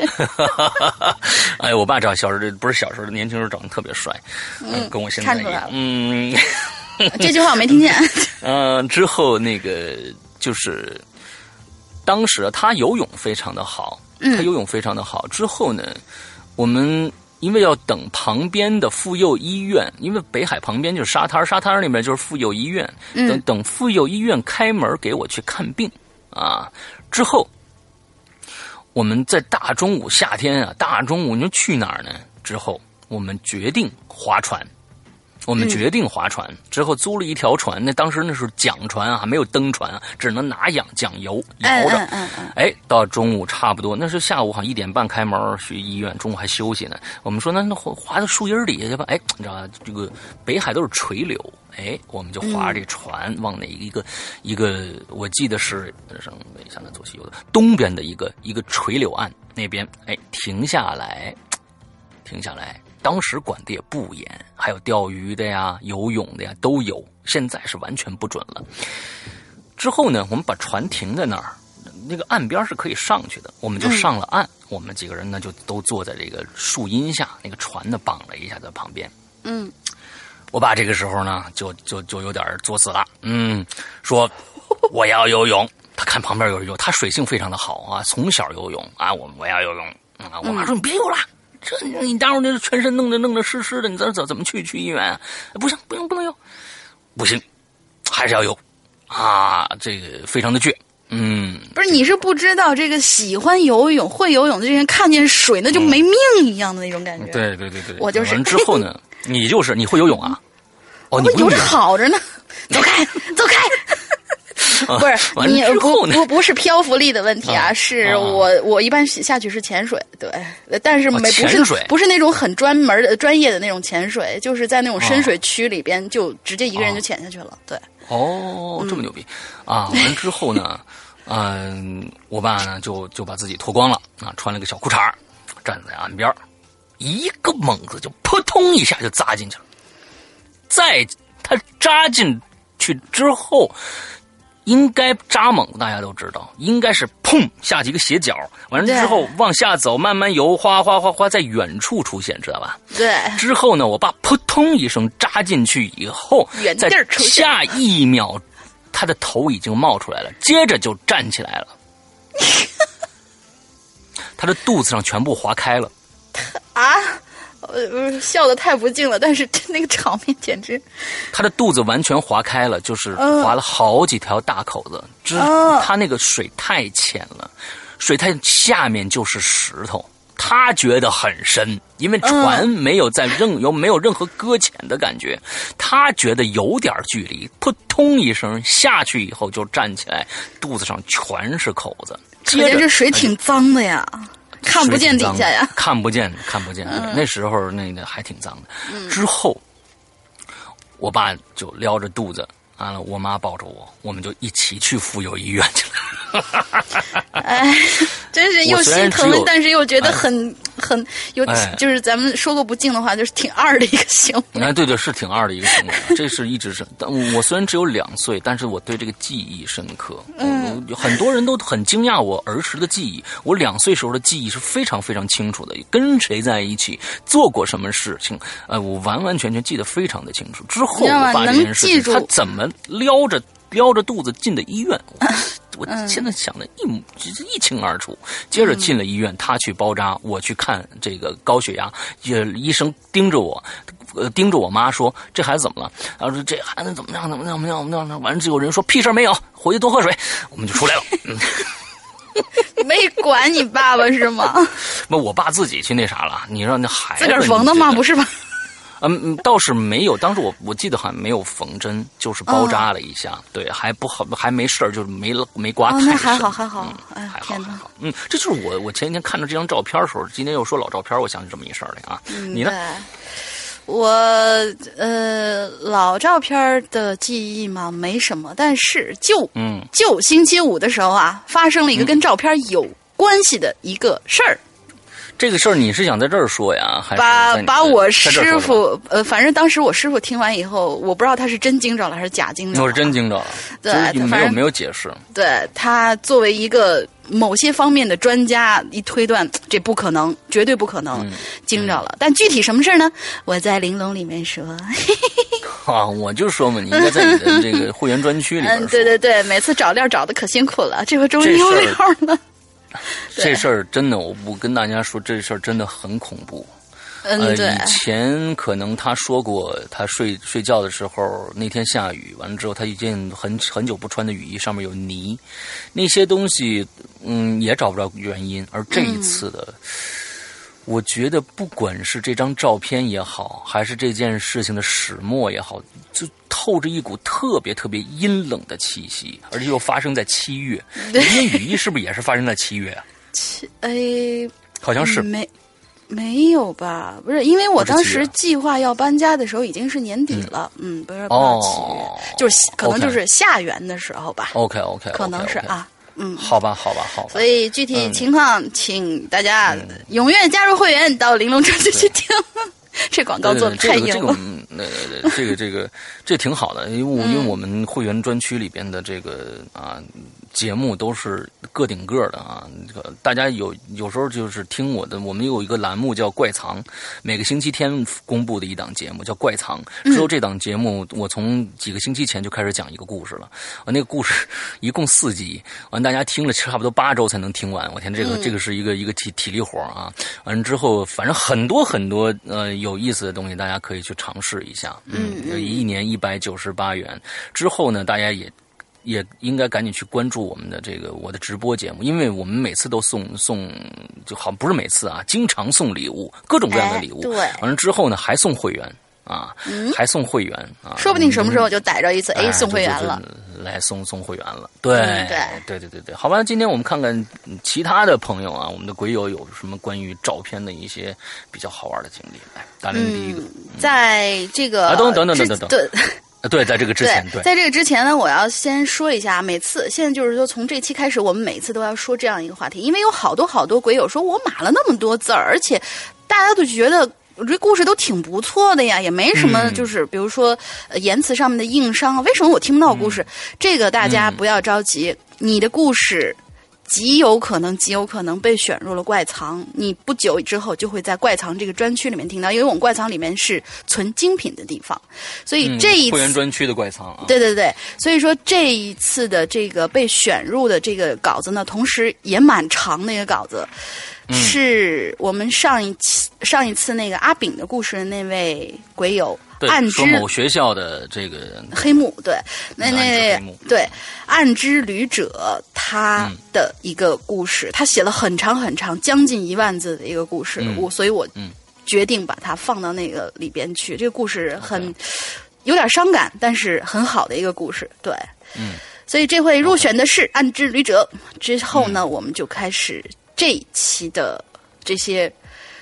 哎，我爸长小时候不是小时候，年轻时候长得特别帅，嗯，跟我现在看出来了。嗯，这句话我没听见。嗯，之后那个就是当时他游泳非常的好，他游泳非常的好。之后呢，我们因为要等旁边的妇幼医院，因为北海旁边就是沙滩，沙滩那边就是妇幼医院，等等妇幼医院开门给我去看病。啊！之后，我们在大中午夏天啊，大中午你说去哪儿呢？之后，我们决定划船。我们决定划船之后租了一条船，那当时那是桨船啊，没有登船啊，只能拿桨桨游摇着。哎，到中午差不多，那是下午好像一点半开门去医院，中午还休息呢。我们说那那划到树荫底下去吧。哎，你知道吧？这个北海都是垂柳，哎，我们就划这船往哪一个一个，我记得是什么？向南左西右的东边的一个一个垂柳岸那边，哎，停下来，停下来。当时管的也不严，还有钓鱼的呀、游泳的呀都有。现在是完全不准了。之后呢，我们把船停在那儿，那个岸边是可以上去的，我们就上了岸。我们几个人呢，就都坐在这个树荫下，那个船呢绑了一下在旁边。嗯，我爸这个时候呢，就就就有点作死了。嗯，说我要游泳。他看旁边有人游，他水性非常的好啊，从小游泳啊。我我要游泳啊。我妈说你别游了。这你待会儿那全身弄得弄得湿湿的，你怎怎怎么去去医院啊？不行，不行，不能游，不行，还是要有啊！这个非常的倔，嗯，不是，你是不知道这个喜欢游泳、会游泳的这些人看见水那就没命一样的那种感觉。对对对对，我就是。完之后呢，你就是你会游泳啊？哦，你游着好着呢，走开，走开。不是你不不不是漂浮力的问题啊，是我我一般下去是潜水，对，但是没不是不是那种很专门的专业的那种潜水，就是在那种深水区里边就直接一个人就潜下去了，对。哦，这么牛逼啊！完之后呢，嗯，我爸呢就就把自己脱光了啊，穿了个小裤衩站在岸边一个猛子就扑通一下就扎进去了，在他扎进去之后。应该扎猛，大家都知道，应该是砰下几个斜角，完了之后往下走，慢慢游，哗哗哗哗，在远处出现，知道吧？对。之后呢，我爸扑通一声扎进去以后，在下一秒，他的头已经冒出来了，接着就站起来了，他的肚子上全部划开了。啊！呃，笑的太不敬了，但是那个场面简直，他的肚子完全划开了，就是划了好几条大口子。之他那个水太浅了，水太下面就是石头，他觉得很深，因为船没有在任有没有任何搁浅的感觉，他觉得有点距离，扑通一声下去以后就站起来，肚子上全是口子。可见这水挺脏的呀，看不见底下呀，看不见看不见。那时候那个还挺脏的。之后，我爸就撩着肚子。完了，我妈抱着我，我们就一起去妇幼医院去了。哎，真是又心疼，但是又觉得很很有，就是咱们说个不敬的话，就是挺二的一个行为。哎，对对，是挺二的一个行为。这是一直是，但我虽然只有两岁，但是我对这个记忆深刻。嗯，很多人都很惊讶我儿时的记忆。我两岁时候的记忆是非常非常清楚的，跟谁在一起，做过什么事情，呃，我完完全全记得非常的清楚。之后我发这件事情，他怎么？撩着撩着肚子进的医院，我现在想的一一清二楚。接着进了医院，他去包扎，我去看这个高血压。也医生盯着我，呃，盯着我妈说：“这孩子怎么了？”然后说：“这孩子怎么样？怎么样？怎么样？怎么样？”完了，就有人说：“屁事没有，回去多喝水。”我们就出来了。没管你爸爸是吗？那我爸自己去那啥了。你让那孩子自个儿缝的吗？不是吧？嗯，倒是没有。当时我我记得好像没有缝针，就是包扎了一下。对，还不好，还没事儿，就是没没刮太深。还好，还好，哎，还好，还好。嗯，这就是我我前几天看到这张照片的时候，今天又说老照片，我想起这么一事儿来啊。你呢？我呃，老照片的记忆嘛，没什么。但是就嗯，就星期五的时候啊，发生了一个跟照片有关系的一个事儿。这个事儿你是想在这儿说呀，还是把把我师傅呃，反正当时我师傅听完以后，我不知道他是真惊着了还是假惊着了。我是真惊着了，对，没有没有解释。对他作为一个某些方面的专家，一推断这不可能，绝对不可能惊着了。但具体什么事儿呢？我在玲珑里面说。啊，我就说嘛，你应该在你的这个会员专区里边。嗯，对对对，每次找料找的可辛苦了，这回终于有料了。这事儿真的，我不跟大家说，这事儿真的很恐怖。呃，以前可能他说过，他睡睡觉的时候那天下雨，完了之后他一件很很久不穿的雨衣上面有泥，那些东西嗯也找不着原因。而这一次的，我觉得不管是这张照片也好，还是这件事情的始末也好，就。透着一股特别特别阴冷的气息，而且又发生在七月。那件雨衣是不是也是发生在七月啊？七哎，好像是没没有吧？不是，因为我当时计划要搬家的时候已经是年底了。嗯，不是八七月，就是可能就是下元的时候吧。OK OK，可能是啊。嗯，好吧，好吧，好吧。所以具体情况，请大家踊跃加入会员，到玲珑专区去听。这广告做的太硬了。那这个这个这挺好的，因为我因为我们会员专区里边的这个啊。节目都是个顶个的啊！这个大家有有时候就是听我的，我们有一个栏目叫《怪藏》，每个星期天公布的一档节目叫《怪藏》。之后这档节目，我从几个星期前就开始讲一个故事了。啊，那个故事一共四集，完大家听了差不多八周才能听完。我天，这个这个是一个一个体体力活啊！完了之后，反正很多很多呃有意思的东西，大家可以去尝试一下。嗯，一年一百九十八元。之后呢，大家也。也应该赶紧去关注我们的这个我的直播节目，因为我们每次都送送，就好不是每次啊，经常送礼物，各种各样的礼物。对，完了之后呢，还送会员啊，还送会员啊，说不定什么时候就逮着一次，哎，送会员了，来送送会员了。对对对对对对，好吧，今天我们看看其他的朋友啊，我们的鬼友有什么关于照片的一些比较好玩的经历。来，大林第一个，在这个啊，等等等等等等。对，在这个之前，对，在这个之前呢，我要先说一下，每次现在就是说，从这期开始，我们每次都要说这样一个话题，因为有好多好多鬼友说我码了那么多字儿，而且大家都觉得我这故事都挺不错的呀，也没什么，就是比如说言辞上面的硬伤啊，为什么我听不到故事？这个大家不要着急，你的故事。极有可能，极有可能被选入了怪藏。你不久之后就会在怪藏这个专区里面听到，因为我们怪藏里面是存精品的地方，所以这一会员专区的怪藏啊，对对对，所以说这一次的这个被选入的这个稿子呢，同时也蛮长的一个稿子，是我们上一期上一次那个阿炳的故事的那位鬼友暗之某学校的这个黑幕，对，那那对暗之旅者他的一个故事，他写了很长很长，将近一万字的一个故事，我所以我决定把它放到那个里边去。这个故事很有点伤感，但是很好的一个故事，对，嗯，所以这回入选的是暗之旅者。之后呢，我们就开始这一期的这些。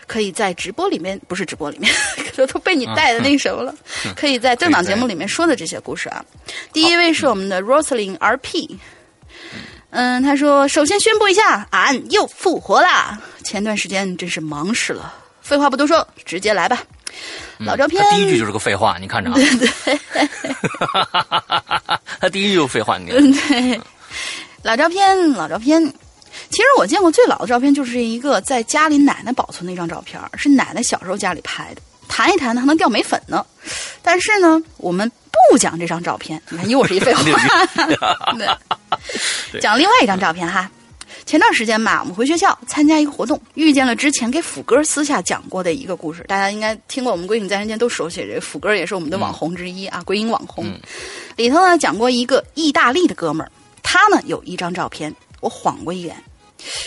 可以在直播里面，不是直播里面，都都被你带的那什么了。可以在正档节目里面说的这些故事啊。第一位是我们的 Roslyn RP，嗯，他说：“首先宣布一下，俺又复活啦！前段时间真是忙死了。废话不多说，直接来吧。老照片，第一句就是个废话，你看着啊。对对，他第一句就废话，你对。老照片，老照片。”其实我见过最老的照片，就是一个在家里奶奶保存的一张照片，是奶奶小时候家里拍的。弹一弹呢，还能掉眉粉呢。但是呢，我们不讲这张照片。你看，又是一废话。讲另外一张照片哈。前段时间吧，我们回学校参加一个活动，遇见了之前给斧哥私下讲过的一个故事。大家应该听过我们《鬼影在人间》，都熟悉。这斧哥也是我们的网红之一啊，鬼影网红。里头呢讲过一个意大利的哥们儿，他呢有一张照片，我晃过一眼。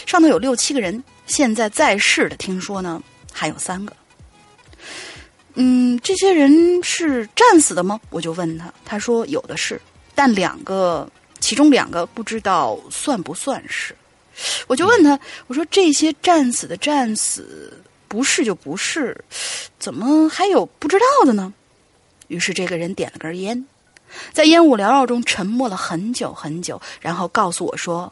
上头有六七个人，现在在世的听说呢还有三个。嗯，这些人是战死的吗？我就问他，他说有的是，但两个，其中两个不知道算不算是。我就问他，我说这些战死的战死，不是就不是，怎么还有不知道的呢？于是这个人点了根烟，在烟雾缭绕中沉默了很久很久，然后告诉我说，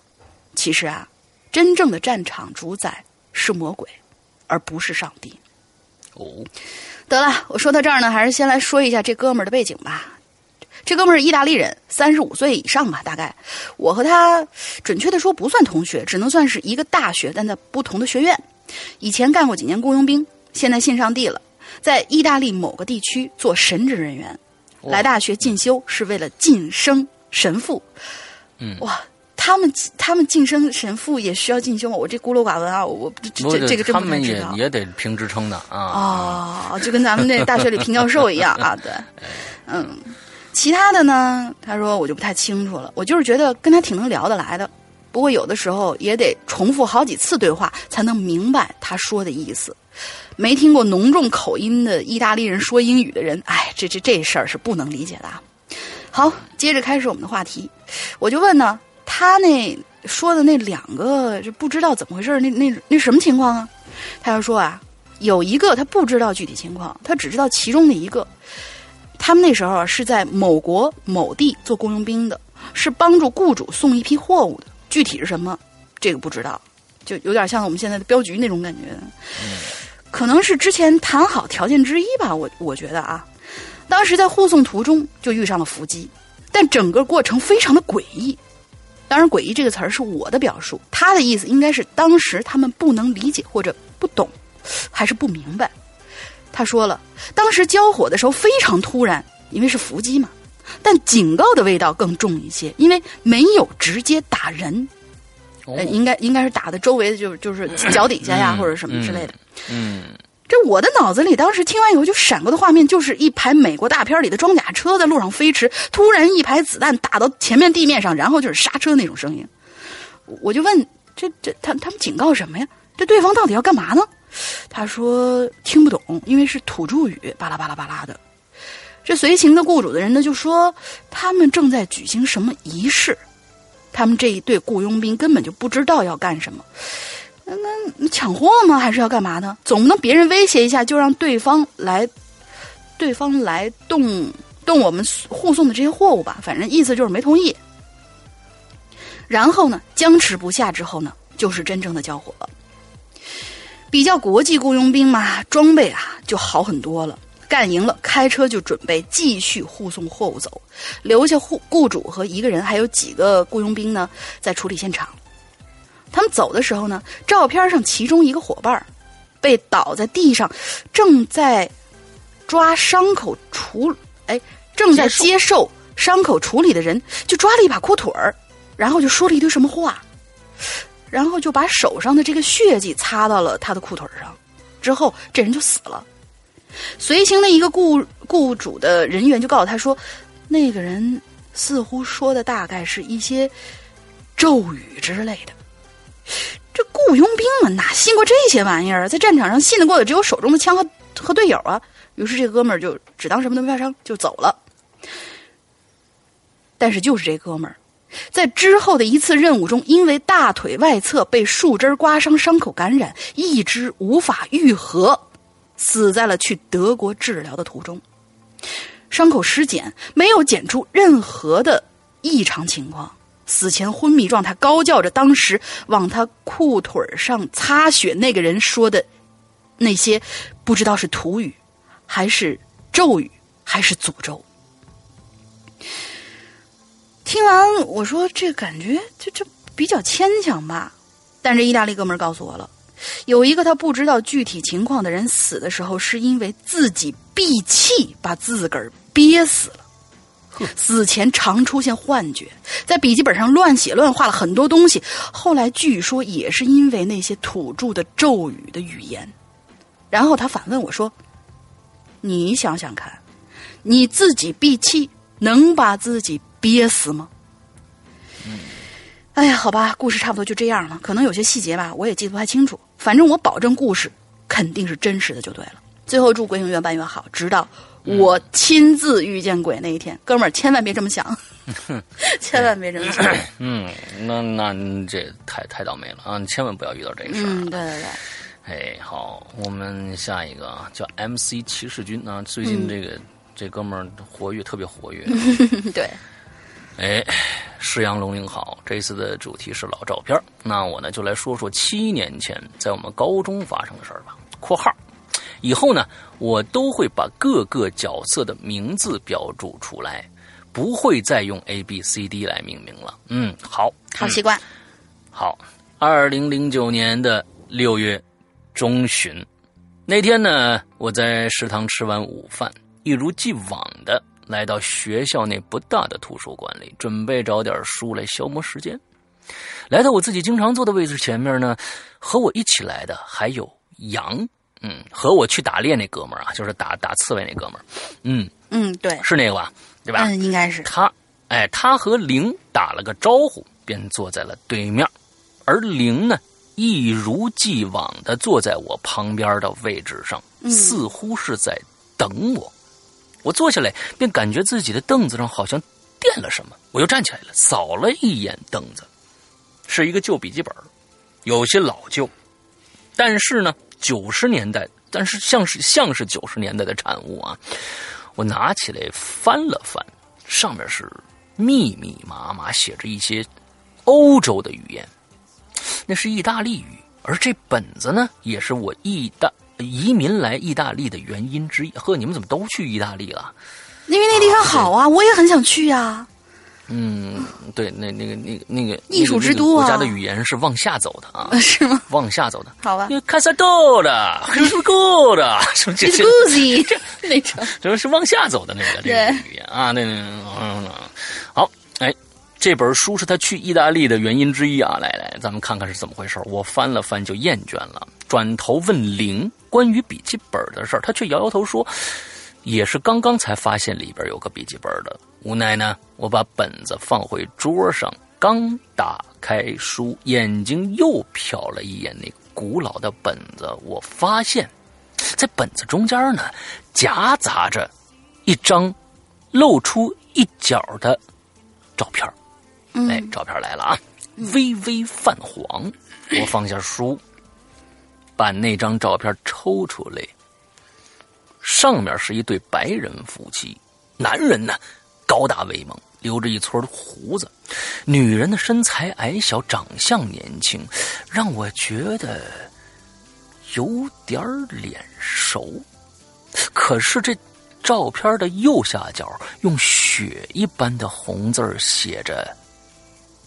其实啊。真正的战场主宰是魔鬼，而不是上帝。哦，得了，我说到这儿呢，还是先来说一下这哥们儿的背景吧。这哥们儿是意大利人，三十五岁以上吧，大概。我和他准确的说不算同学，只能算是一个大学，但在不同的学院。以前干过几年雇佣兵，现在信上帝了，在意大利某个地区做神职人员。来大学进修是为了晋升神父。嗯，哇。他们他们晋升神父也需要进修吗？我这孤陋寡闻啊，我这这个真不太知道。他们也也得评职称的啊。哦，就跟咱们那大学里评教授一样啊。对，嗯，其他的呢？他说我就不太清楚了。我就是觉得跟他挺能聊得来的，不过有的时候也得重复好几次对话才能明白他说的意思。没听过浓重口音的意大利人说英语的人，哎，这这这事儿是不能理解的。好，接着开始我们的话题，我就问呢。他那说的那两个就不知道怎么回事，那那那什么情况啊？他就说啊，有一个他不知道具体情况，他只知道其中的一个。他们那时候是在某国某地做雇佣兵的，是帮助雇主送一批货物的，具体是什么这个不知道，就有点像我们现在的镖局那种感觉。可能是之前谈好条件之一吧，我我觉得啊，当时在护送途中就遇上了伏击，但整个过程非常的诡异。当然，“诡异”这个词儿是我的表述，他的意思应该是当时他们不能理解或者不懂，还是不明白。他说了，当时交火的时候非常突然，因为是伏击嘛，但警告的味道更重一些，因为没有直接打人，呃，应该应该是打的周围的，就是就是脚底下呀或者什么之类的。嗯。这我的脑子里当时听完以后就闪过的画面，就是一排美国大片里的装甲车在路上飞驰，突然一排子弹打到前面地面上，然后就是刹车那种声音。我就问这这他他们警告什么呀？这对方到底要干嘛呢？他说听不懂，因为是土著语，巴拉巴拉巴拉的。这随行的雇主的人呢就说他们正在举行什么仪式，他们这一队雇佣兵根本就不知道要干什么。那那抢货吗？还是要干嘛呢？总不能别人威胁一下就让对方来，对方来动动我们护送的这些货物吧？反正意思就是没同意。然后呢，僵持不下之后呢，就是真正的交火了。比较国际雇佣兵嘛，装备啊就好很多了。干赢了，开车就准备继续护送货物走，留下护雇主和一个人，还有几个雇佣兵呢，在处理现场。他们走的时候呢，照片上其中一个伙伴被倒在地上，正在抓伤口处，哎，正在接受伤口处理的人就抓了一把裤腿儿，然后就说了一堆什么话，然后就把手上的这个血迹擦到了他的裤腿上，之后这人就死了。随行的一个雇雇主的人员就告诉他说，那个人似乎说的大概是一些咒语之类的。这雇佣兵们哪信过这些玩意儿？在战场上信得过的只有手中的枪和和队友啊。于是这哥们儿就只当什么都没发生就走了。但是就是这哥们儿，在之后的一次任务中，因为大腿外侧被树枝刮伤，伤口感染，一直无法愈合，死在了去德国治疗的途中。伤口尸检没有检出任何的异常情况，死前昏迷状态，高叫着当时往他裤腿上擦血那个人说的那些，不知道是土语，还是咒语，还是诅咒。听完我说，这感觉这这比较牵强吧？但这意大利哥们告诉我了，有一个他不知道具体情况的人死的时候，是因为自己闭气把自个儿憋死了。死前常出现幻觉，在笔记本上乱写乱画了很多东西。后来据说也是因为那些土著的咒语的语言。然后他反问我说：“你想想看，你自己闭气能把自己？”憋死吗？哎呀，好吧，故事差不多就这样了。可能有些细节吧，我也记得不太清楚。反正我保证故事肯定是真实的，就对了。最后祝鬼影越办越好，直到我亲自遇见鬼那一天。哥们儿，千万别这么想，千万别这么想。嗯，那那这太太倒霉了啊！你千万不要遇到这个事儿。嗯，对对对。哎，好，我们下一个叫 MC 骑士军啊，最近这个这哥们儿活跃，特别活跃。对。哎，石阳龙您好，这次的主题是老照片那我呢就来说说七年前在我们高中发生的事儿吧。（括号）以后呢，我都会把各个角色的名字标注出来，不会再用 A、B、C、D 来命名了。嗯，好，好习惯。好，二零零九年的六月中旬那天呢，我在食堂吃完午饭，一如既往的。来到学校那不大的图书馆里，准备找点书来消磨时间。来到我自己经常坐的位置前面呢，和我一起来的还有杨，嗯，和我去打猎那哥们儿啊，就是打打刺猬那哥们儿，嗯嗯，对，是那个吧？对吧？嗯，应该是他。哎，他和玲打了个招呼，便坐在了对面，而玲呢，一如既往的坐在我旁边的位置上，似乎是在等我。我坐下来，便感觉自己的凳子上好像垫了什么。我又站起来了，扫了一眼凳子，是一个旧笔记本，有些老旧，但是呢，九十年代，但是像是像是九十年代的产物啊。我拿起来翻了翻，上面是密密麻麻写着一些欧洲的语言，那是意大利语，而这本子呢，也是我意大。移民来意大利的原因之一，呵，你们怎么都去意大利了？因为那地方好啊，我也很想去呀。嗯，对，那那个那个那个艺术之都啊，国家的语言是往下走的啊，是吗？往下走的，好吧。卡萨多的，是是够的，是这这 那种，就是往下走的那个这个语言啊，那嗯，好，哎。这本书是他去意大利的原因之一啊！来来，咱们看看是怎么回事。我翻了翻就厌倦了，转头问玲关于笔记本的事儿，他却摇摇头说：“也是刚刚才发现里边有个笔记本的。”无奈呢，我把本子放回桌上，刚打开书，眼睛又瞟了一眼那古老的本子，我发现，在本子中间呢，夹杂着一张露出一角的照片哎，照片来了啊，微微泛黄。我放下书，把那张照片抽出来，上面是一对白人夫妻。男人呢，高大威猛，留着一撮胡子；女人的身材矮小，长相年轻，让我觉得有点脸熟。可是这照片的右下角用血一般的红字写着。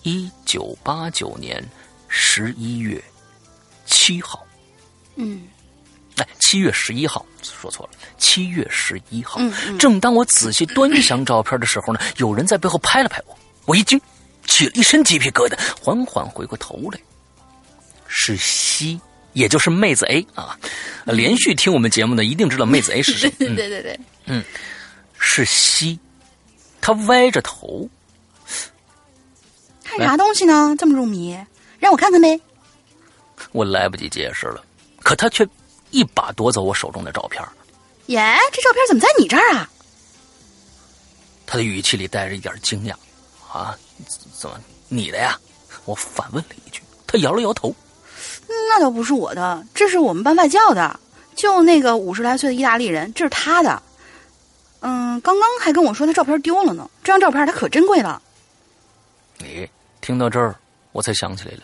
一九八九年十一月七号，嗯，哎，七月十一号，说错了，七月十一号。正当我仔细端详照片的时候呢，有人在背后拍了拍我，我一惊，起了一身鸡皮疙瘩，缓缓回过头来，是西，也就是妹子 A 啊。连续听我们节目的一定知道妹子 A 是谁。对对对对，嗯，是西，他歪着头，看啥东西呢？这么入迷，让我看看呗。我来不及解释了，可他却一把夺走我手中的照片。耶，这照片怎么在你这儿啊？他的语气里带着一点惊讶。啊，怎么你的呀？我反问了一句。他摇了摇头。那倒不是我的，这是我们班外教的，就那个五十来岁的意大利人，这是他的。嗯，刚刚还跟我说他照片丢了呢。这张照片他可珍贵了。你听到这儿，我才想起来了，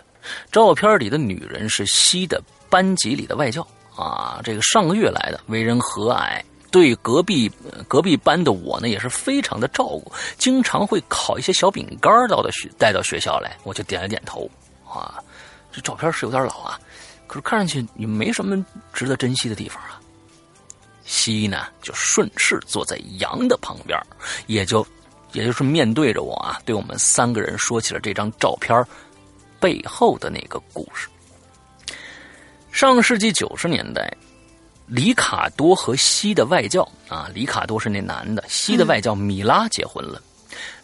照片里的女人是西的班级里的外教啊。这个上个月来的，为人和蔼，对隔壁隔壁班的我呢也是非常的照顾，经常会烤一些小饼干到的学带到学校来。我就点了点头啊。这照片是有点老啊，可是看上去也没什么值得珍惜的地方啊。西呢，就顺势坐在杨的旁边，也就也就是面对着我啊，对我们三个人说起了这张照片背后的那个故事。上世纪九十年代，里卡多和西的外教啊，里卡多是那男的，西的外教米拉结婚了。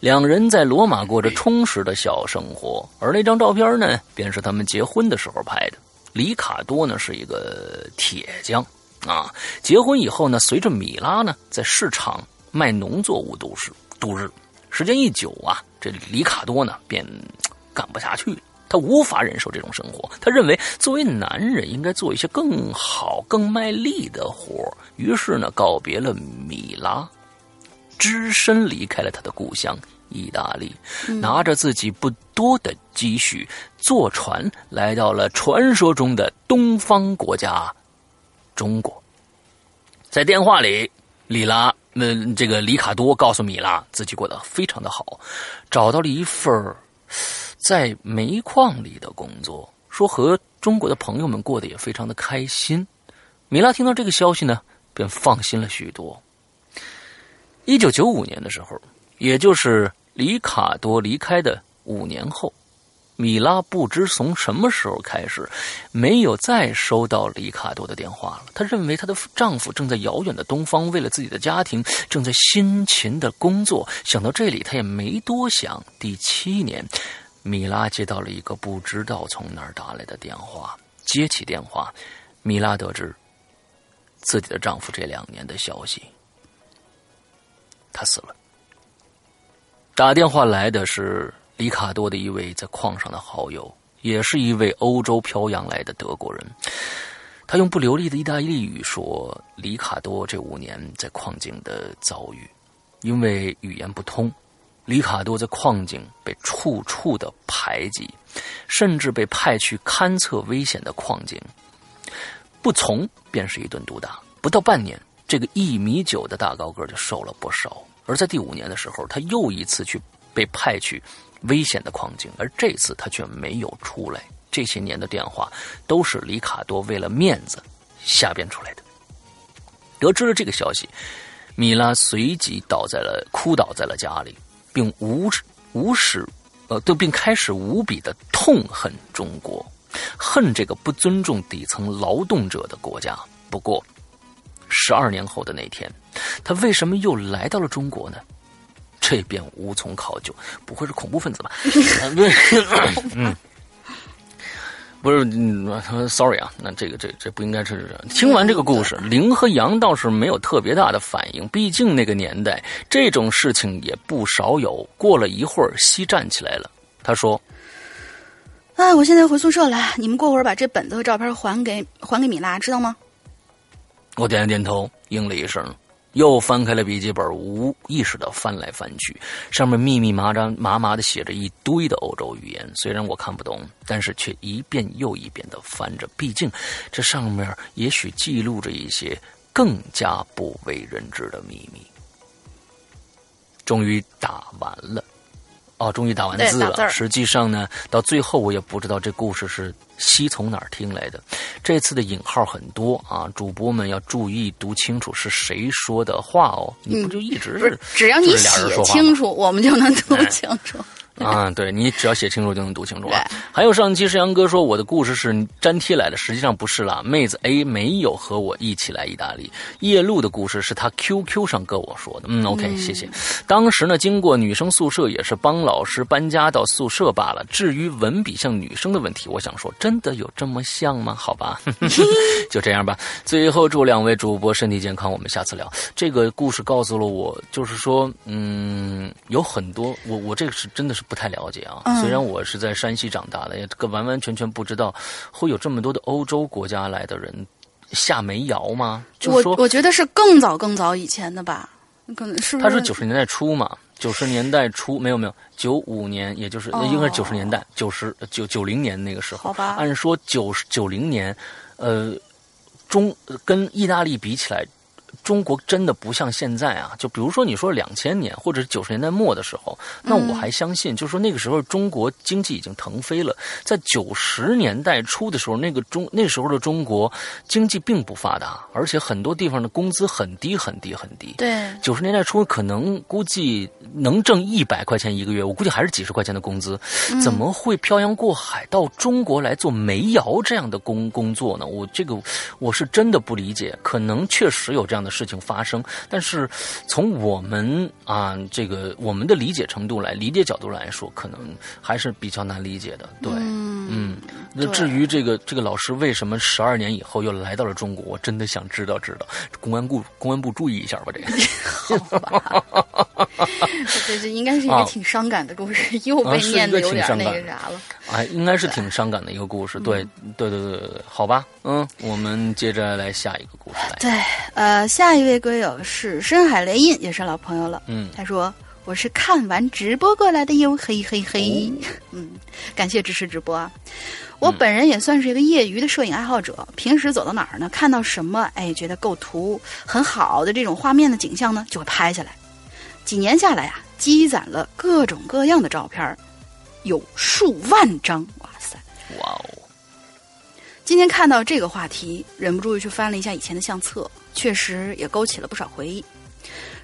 两人在罗马过着充实的小生活，而那张照片呢，便是他们结婚的时候拍的。里卡多呢是一个铁匠啊，结婚以后呢，随着米拉呢在市场卖农作物度日度日。时间一久啊，这里卡多呢便干不下去了，他无法忍受这种生活。他认为作为男人应该做一些更好、更卖力的活于是呢告别了米拉。只身离开了他的故乡意大利，拿着自己不多的积蓄，坐船来到了传说中的东方国家——中国。在电话里，里拉，嗯，这个里卡多告诉米拉，自己过得非常的好，找到了一份在煤矿里的工作，说和中国的朋友们过得也非常的开心。米拉听到这个消息呢，便放心了许多。一九九五年的时候，也就是里卡多离开的五年后，米拉不知从什么时候开始，没有再收到里卡多的电话了。她认为她的丈夫正在遥远的东方，为了自己的家庭正在辛勤的工作。想到这里，她也没多想。第七年，米拉接到了一个不知道从哪儿打来的电话。接起电话，米拉得知自己的丈夫这两年的消息。他死了。打电话来的是里卡多的一位在矿上的好友，也是一位欧洲漂洋来的德国人。他用不流利的意大利语说：“里卡多这五年在矿井的遭遇，因为语言不通，里卡多在矿井被处处的排挤，甚至被派去勘测危险的矿井，不从便是一顿毒打。不到半年。”这个一米九的大高个就瘦了不少，而在第五年的时候，他又一次去被派去危险的矿井，而这次他却没有出来。这些年的电话都是里卡多为了面子瞎编出来的。得知了这个消息，米拉随即倒在了哭倒在了家里，并无无始呃，都并开始无比的痛恨中国，恨这个不尊重底层劳动者的国家。不过。十二年后的那天，他为什么又来到了中国呢？这便无从考究。不会是恐怖分子吧？嗯，不是，sorry 啊，那这个这这不应该是。听完这个故事，林和杨倒是没有特别大的反应。毕竟那个年代，这种事情也不少有。过了一会儿，西站起来了，他说：“哎，我现在回宿舍了，你们过会儿把这本子和照片还给还给米拉，知道吗？”我点了点头，应了一声，又翻开了笔记本，无意识的翻来翻去，上面密密麻张、麻麻的写着一堆的欧洲语言。虽然我看不懂，但是却一遍又一遍的翻着，毕竟这上面也许记录着一些更加不为人知的秘密。终于打完了。哦，终于打完字了。实际上呢，到最后我也不知道这故事是西从哪儿听来的。这次的引号很多啊，主播们要注意读清楚是谁说的话哦。你不就一直是只要你写清楚，我们就能读清楚。啊，对你只要写清楚就能读清楚了。还有上期是杨哥说我的故事是粘贴来的，实际上不是啦。妹子 A 没有和我一起来意大利。夜路的故事是他 QQ 上跟我说的。嗯，OK，谢谢。当时呢，经过女生宿舍也是帮老师搬家到宿舍罢了。至于文笔像女生的问题，我想说，真的有这么像吗？好吧，就这样吧。最后祝两位主播身体健康，我们下次聊。这个故事告诉了我，就是说，嗯，有很多我我这个是真的是。不太了解啊，虽然我是在山西长大的，也这个完完全全不知道会有这么多的欧洲国家来的人下煤窑吗？我我觉得是更早更早以前的吧，可能是他是九十年代初嘛，九十年代初没有没有九五年，也就是应该是九十年代九十九九零年那个时候，好吧，按说九十九零年，呃，中跟意大利比起来。中国真的不像现在啊！就比如说你说两千年或者九十年代末的时候，那我还相信，就是说那个时候中国经济已经腾飞了。在九十年代初的时候，那个中那时候的中国经济并不发达，而且很多地方的工资很低很低很低。对，九十年代初可能估计能挣一百块钱一个月，我估计还是几十块钱的工资，怎么会漂洋过海到中国来做煤窑这样的工工作呢？我这个我是真的不理解，可能确实有这样的。事情发生，但是从我们啊这个我们的理解程度来理解角度来说，可能还是比较难理解的。对，嗯，那至于这个这个老师为什么十二年以后又来到了中国，我真的想知道知道。公安部公安部注意一下吧，这个。好吧，这这应该是一个挺伤感的故事，又被念的有点那个啥了。哎，应该是挺伤感的一个故事。对，对对对对对，好吧，嗯，我们接着来下一个故事来。对，呃，下一位龟友是深海雷印，也是老朋友了。嗯，他说我是看完直播过来的哟，嘿嘿嘿。嗯，感谢支持直播啊。我本人也算是一个业余的摄影爱好者，平时走到哪儿呢，看到什么哎觉得构图很好的这种画面的景象呢，就会拍下来。几年下来呀，积攒了各种各样的照片有数万张，哇塞！哇哦！今天看到这个话题，忍不住又去翻了一下以前的相册，确实也勾起了不少回忆。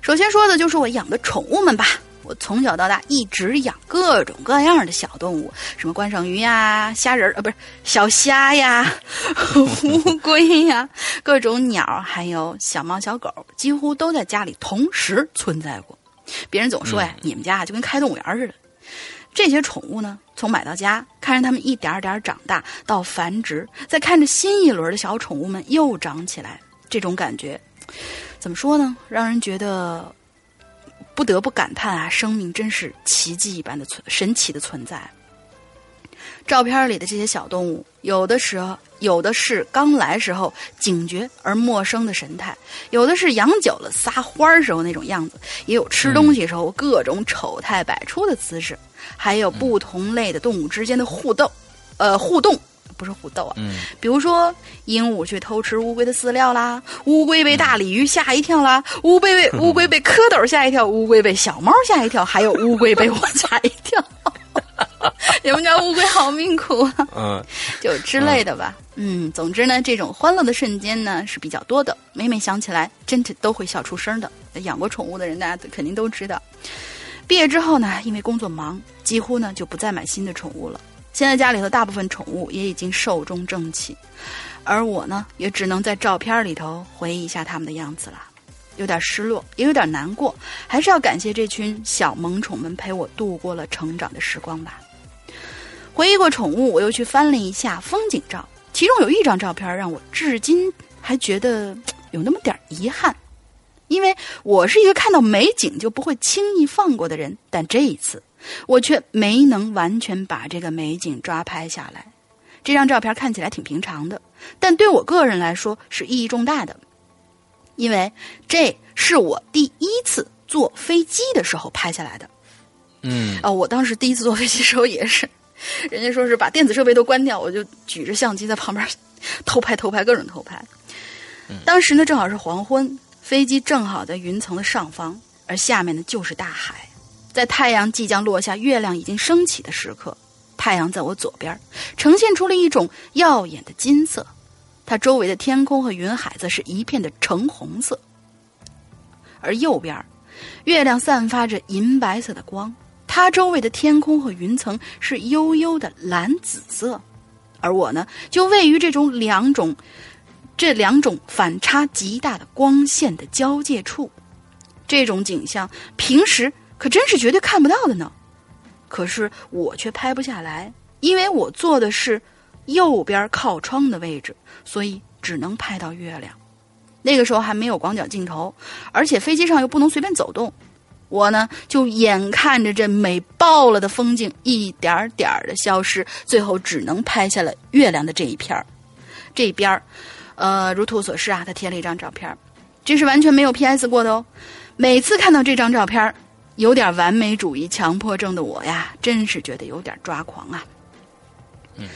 首先说的就是我养的宠物们吧。我从小到大一直养各种各样的小动物，什么观赏鱼呀、虾仁儿啊，不是小虾呀、乌龟呀，各种鸟，还有小猫小狗，几乎都在家里同时存在过。别人总说呀，你们家就跟开动物园似的。这些宠物呢，从买到家，看着它们一点点长大，到繁殖，再看着新一轮的小宠物们又长起来，这种感觉，怎么说呢？让人觉得不得不感叹啊，生命真是奇迹一般的存神奇的存在。照片里的这些小动物，有的时候有的是刚来时候警觉而陌生的神态，有的是养久了撒欢时候那种样子，也有吃东西时候各种丑态百出的姿势。还有不同类的动物之间的互动，呃，互动不是互斗啊。嗯，比如说鹦鹉去偷吃乌龟的饲料啦，乌龟被大鲤鱼吓一跳啦，乌龟被 乌龟被蝌蚪吓一跳，乌龟被小猫吓一跳，还有乌龟被我吓一跳。你们家乌龟好命苦啊！嗯，就之类的吧。嗯，总之呢，这种欢乐的瞬间呢是比较多的，每每想起来，真的都会笑出声的。养过宠物的人，大家肯定都知道。毕业之后呢，因为工作忙，几乎呢就不再买新的宠物了。现在家里头大部分宠物也已经寿终正寝，而我呢，也只能在照片里头回忆一下他们的样子了，有点失落，也有点难过。还是要感谢这群小萌宠们陪我度过了成长的时光吧。回忆过宠物，我又去翻了一下风景照，其中有一张照片让我至今还觉得有那么点遗憾。因为我是一个看到美景就不会轻易放过的人，但这一次我却没能完全把这个美景抓拍下来。这张照片看起来挺平常的，但对我个人来说是意义重大的，因为这是我第一次坐飞机的时候拍下来的。嗯，啊，我当时第一次坐飞机的时候也是，人家说是把电子设备都关掉，我就举着相机在旁边偷拍、偷拍、各种偷拍。当时呢，正好是黄昏。飞机正好在云层的上方，而下面呢就是大海。在太阳即将落下、月亮已经升起的时刻，太阳在我左边，呈现出了一种耀眼的金色。它周围的天空和云海则是一片的橙红色。而右边，月亮散发着银白色的光，它周围的天空和云层是悠悠的蓝紫色，而我呢，就位于这种两种这两种反差极大的光线的交界处。这种景象平时可真是绝对看不到的呢。可是我却拍不下来，因为我坐的是右边靠窗的位置，所以只能拍到月亮。那个时候还没有广角镜头，而且飞机上又不能随便走动，我呢就眼看着这美爆了的风景一点点的消失，最后只能拍下了月亮的这一片。这边儿，呃，如图所示啊，他贴了一张照片，这是完全没有 P.S. 过的哦。每次看到这张照片，有点完美主义强迫症的我呀，真是觉得有点抓狂啊。嗯，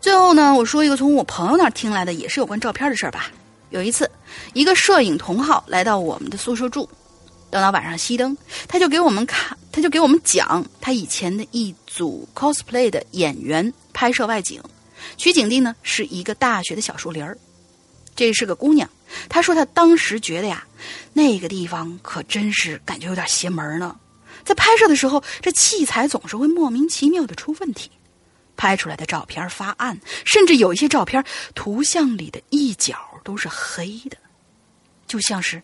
最后呢，我说一个从我朋友那儿听来的，也是有关照片的事儿吧。有一次，一个摄影同好来到我们的宿舍住，等到晚上熄灯，他就给我们看，他就给我们讲他以前的一组 cosplay 的演员拍摄外景，取景地呢是一个大学的小树林儿。这是个姑娘，她说她当时觉得呀，那个地方可真是感觉有点邪门呢。在拍摄的时候，这器材总是会莫名其妙的出问题。拍出来的照片发暗，甚至有一些照片图像里的一角都是黑的，就像是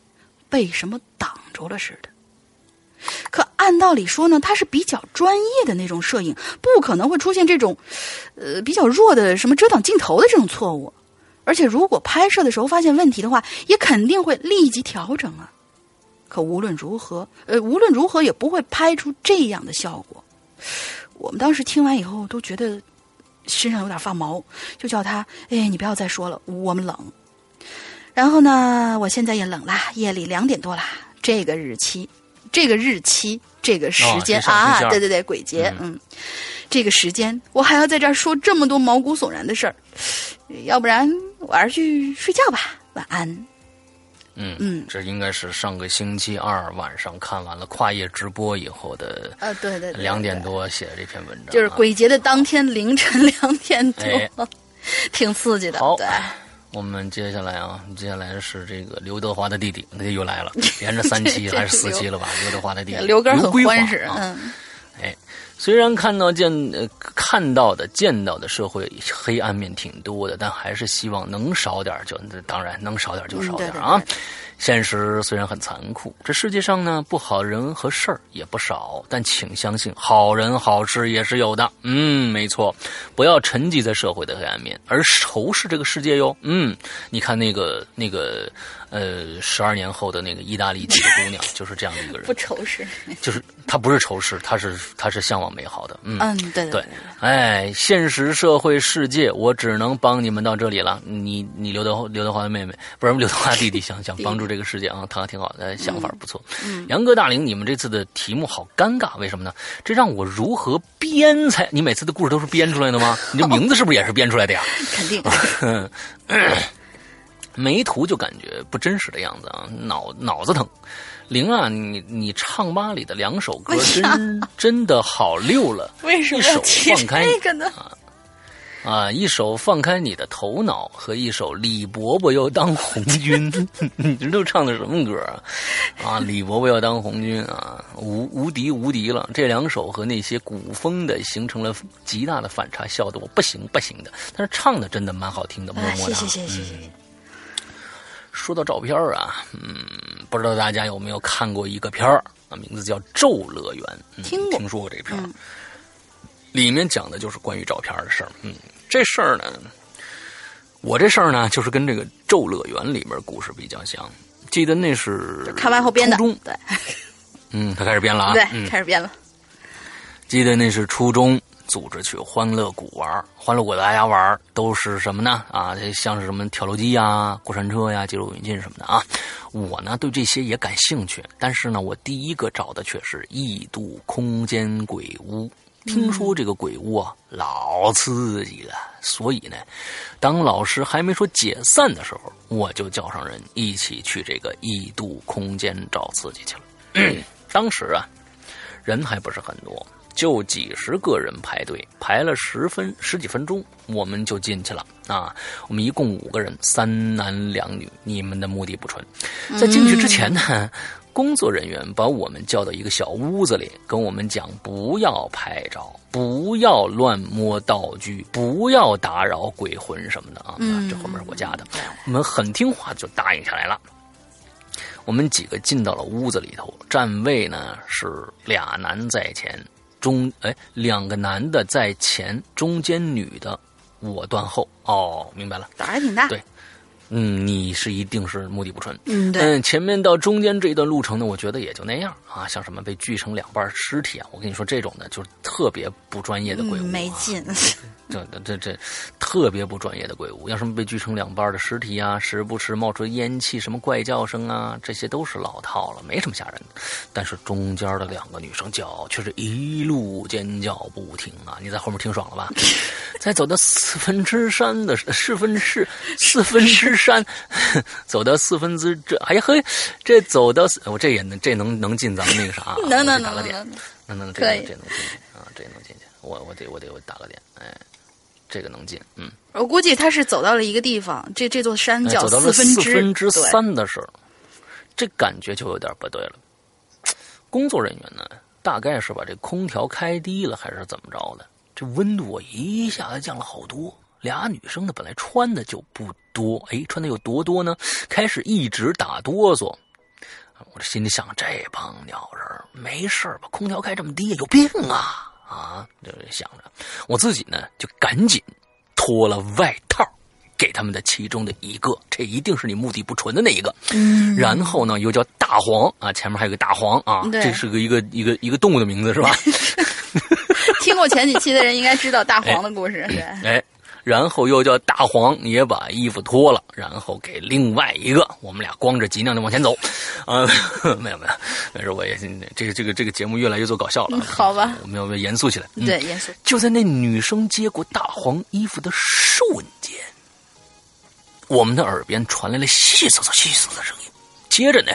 被什么挡住了似的。可按道理说呢，他是比较专业的那种摄影，不可能会出现这种，呃，比较弱的什么遮挡镜头的这种错误。而且如果拍摄的时候发现问题的话，也肯定会立即调整啊。可无论如何，呃，无论如何也不会拍出这样的效果。我们当时听完以后都觉得身上有点发毛，就叫他：“哎，你不要再说了，我们冷。”然后呢，我现在也冷啦，夜里两点多啦。这个日期，这个日期，这个时间啊，对对对，鬼节，嗯，这个时间，我还要在这儿说这么多毛骨悚然的事儿，要不然我还是去睡觉吧，晚安。嗯嗯，这应该是上个星期二晚上看完了跨夜直播以后的，呃，对对，两点多写的这篇文章，就是鬼节的当天凌晨两点多，挺刺激的。好，对，我们接下来啊，接下来是这个刘德华的弟弟，那又来了，连着三期还是四期了吧？刘德华的弟弟，刘哥很欢实嗯，哎。虽然看到见呃看到的见到的社会黑暗面挺多的，但还是希望能少点就当然能少点就少点啊。现实虽然很残酷，这世界上呢不好人和事儿也不少，但请相信好人好事也是有的。嗯，没错，不要沉寂在社会的黑暗面，而仇视这个世界哟。嗯，你看那个那个。呃，十二年后的那个意大利籍的姑娘就是这样的一个人，不仇视，就是她不是仇视，她是她是向往美好的，嗯嗯，对对，哎，现实社会世界，我只能帮你们到这里了。你你刘德刘德华的妹妹，不是刘德华弟弟，想想帮助这个世界啊，他挺好的想法，不错。杨哥大龄，你们这次的题目好尴尬，为什么呢？这让我如何编才？你每次的故事都是编出来的吗？你这名字是不是也是编出来的呀？肯定。没图就感觉不真实的样子啊，脑脑子疼。玲啊，你你唱吧里的两首歌真真的好溜了。为什么放开这个呢？啊，一首放开你的头脑和一首李伯伯要当红军，你这都唱的什么歌啊？啊，李伯伯要当红军啊，无无敌无敌了。这两首和那些古风的形成了极大的反差，笑得我不行不行的。但是唱的真的蛮好听的，么么哒。谢谢谢谢。说到照片啊，嗯，不知道大家有没有看过一个片儿啊？名字叫《咒乐园》，听过，听说过这片儿。里面讲的就是关于照片的事儿。嗯，这事儿呢，我这事儿呢，就是跟这个《咒乐园》里面故事比较像。记得那是看完后编的，对，嗯，他开始编了啊，对，开始编了。记得那是初中。组织去欢乐谷玩，欢乐谷大家玩都是什么呢？啊，像是什么跳楼机呀、过山车呀、激流勇进什么的啊。我呢对这些也感兴趣，但是呢，我第一个找的却是异度空间鬼屋。听说这个鬼屋啊老刺激了，所以呢，当老师还没说解散的时候，我就叫上人一起去这个异度空间找刺激去了。当时啊，人还不是很多。就几十个人排队，排了十分十几分钟，我们就进去了啊。我们一共五个人，三男两女。你们的目的不纯，在进去之前呢，工作人员把我们叫到一个小屋子里，跟我们讲不要拍照，不要乱摸道具，不要打扰鬼魂什么的啊。这后面是我家的，我们很听话，就答应下来了。我们几个进到了屋子里头，站位呢是俩男在前，中哎两个男的在前，中间女的，我断后。哦，明白了，胆儿挺大。对。嗯，你是一定是目的不纯。嗯，对。嗯，前面到中间这一段路程呢，我觉得也就那样啊。像什么被锯成两半尸体啊，我跟你说，这种的就是特别不专业的鬼屋，没劲。这这这特别不专业的鬼屋，要什么被锯成两半的尸体啊，时不时冒出烟气，什么怪叫声啊，这些都是老套了，没什么吓人的。但是中间的两个女生叫却是一路尖叫不停啊！你在后面听爽了吧？在走到四分之三的四分之四分之三，走到四分之这，哎呀嘿，这走到我这也能这能能进咱们那个啥？能能能能能能能这能这能进去啊？这能进去，我我得我得我打个点，哎。这个能进，嗯，我估计他是走到了一个地方，这这座山叫四分之四分之三的时候，这感觉就有点不对了。工作人员呢，大概是把这空调开低了，还是怎么着的？这温度一下子降了好多。俩女生呢，本来穿的就不多，哎，穿的有多多呢？开始一直打哆嗦。我这心里想，这帮鸟人没事吧？空调开这么低，有病啊！啊，就想着，我自己呢就赶紧脱了外套，给他们的其中的一个，这一定是你目的不纯的那一个。嗯，然后呢又叫大黄啊，前面还有个大黄啊，这是个一个一个一个动物的名字是吧？听过前几期的人应该知道大黄的故事，对。哎。然后又叫大黄也把衣服脱了，然后给另外一个，我们俩光着脊梁的往前走，啊，没有没有，没事，我也这个这个这个节目越来越做搞笑了，好吧，我们要不要严肃起来？对，严肃。就在那女生接过大黄衣服的瞬间，我们的耳边传来了细嗖嗖细嗖的声音，接着呢。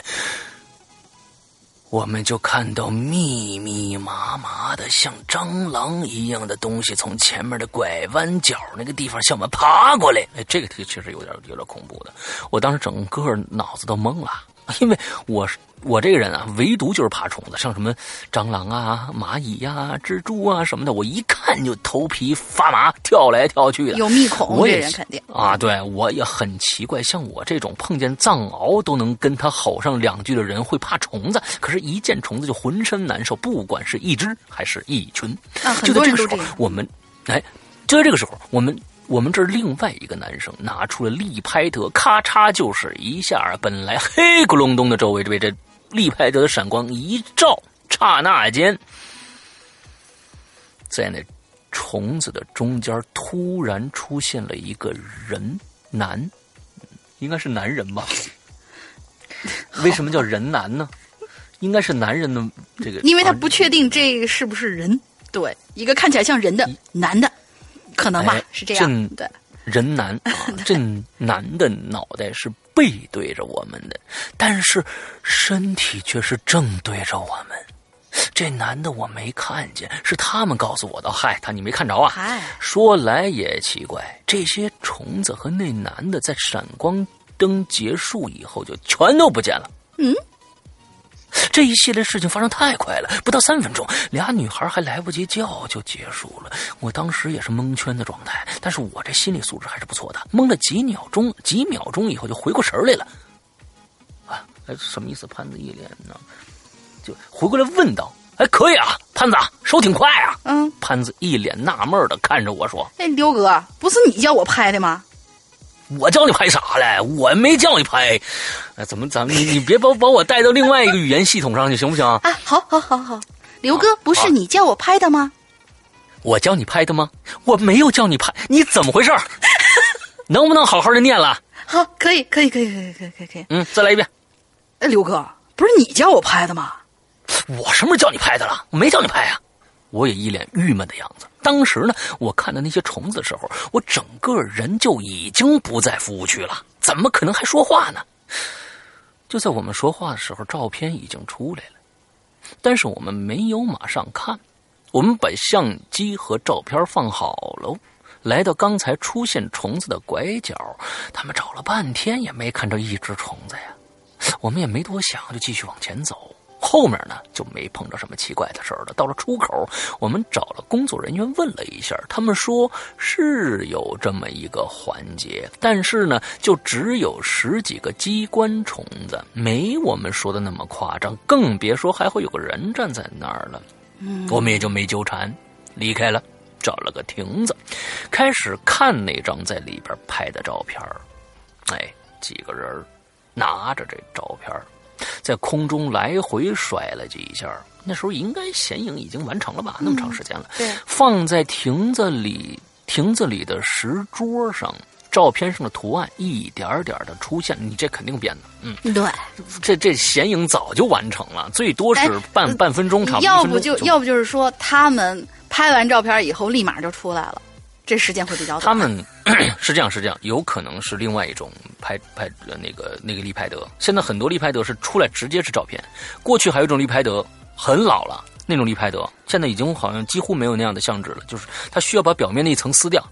我们就看到密密麻麻的像蟑螂一样的东西从前面的拐弯角那个地方向我们爬过来。哎，这个确实有点有点恐怖的，我当时整个脑子都懵了，因为我是。我这个人啊，唯独就是怕虫子，像什么蟑螂啊、蚂蚁呀、蜘蛛啊什么的，我一看就头皮发麻，跳来跳去的。有密孔，我也肯定啊，对我也很奇怪，像我这种碰见藏獒都能跟他吼上两句的人，会怕虫子，可是，一见虫子就浑身难受，不管是一只还是一群。啊，很多人都这样。我们，哎，就在这个时候，我们。我们这儿另外一个男生拿出了利拍德，咔嚓就是一下，本来黑咕隆咚的周围，被这利拍德的闪光一照，刹那间，在那虫子的中间突然出现了一个人男，应该是男人吧？为什么叫人男呢？应该是男人的这个，因为他不确定这是不是人，对，一个看起来像人的男的。可能吧，是这样。对，人男啊，这男的脑袋是背对着我们的，但是身体却是正对着我们。这男的我没看见，是他们告诉我的。嗨，他你没看着啊？嗨，说来也奇怪，这些虫子和那男的在闪光灯结束以后就全都不见了。嗯。这一系列事情发生太快了，不到三分钟，俩女孩还来不及叫就结束了。我当时也是蒙圈的状态，但是我这心理素质还是不错的，蒙了几秒钟，几秒钟以后就回过神来了。啊，哎，什么意思？潘子一脸呢，就回过来问道：“哎，可以啊，潘子，手挺快啊。”嗯，潘子一脸纳闷的看着我说：“哎，刘哥，不是你叫我拍的吗？”我叫你拍啥嘞？我没叫你拍，哎，怎么咱们你 你别把把我带到另外一个语言系统上去行不行？啊，好，好，好，好，刘哥，不是你叫我拍的吗？我叫你拍的吗？我没有叫你拍，你怎么回事？能不能好好的念了？好，可以，可以，可以，可以，可以，可以，可以。嗯，再来一遍。哎，刘哥，不是你叫我拍的吗？我什么时候叫你拍的了？我没叫你拍呀。我也一脸郁闷的样子。当时呢，我看到那些虫子的时候，我整个人就已经不在服务区了，怎么可能还说话呢？就在我们说话的时候，照片已经出来了，但是我们没有马上看，我们把相机和照片放好了，来到刚才出现虫子的拐角，他们找了半天也没看着一只虫子呀。我们也没多想，就继续往前走。后面呢就没碰着什么奇怪的事儿了。到了出口，我们找了工作人员问了一下，他们说是有这么一个环节，但是呢，就只有十几个机关虫子，没我们说的那么夸张，更别说还会有个人站在那儿了。嗯，我们也就没纠缠，离开了，找了个亭子，开始看那张在里边拍的照片哎，几个人拿着这照片在空中来回甩了几下，那时候应该显影已经完成了吧？那么长时间了，对，放在亭子里，亭子里的石桌上，照片上的图案一点点的出现。你这肯定编的，嗯，对，这这显影早就完成了，最多是半半分钟，差不多。要不就要不就是说，他们拍完照片以后立马就出来了。这时间会比较短。他们 是这样，是这样，有可能是另外一种拍拍那个那个立拍德。现在很多立拍德是出来直接是照片。过去还有一种立拍德很老了，那种立拍德现在已经好像几乎没有那样的相纸了，就是它需要把表面那一层撕掉，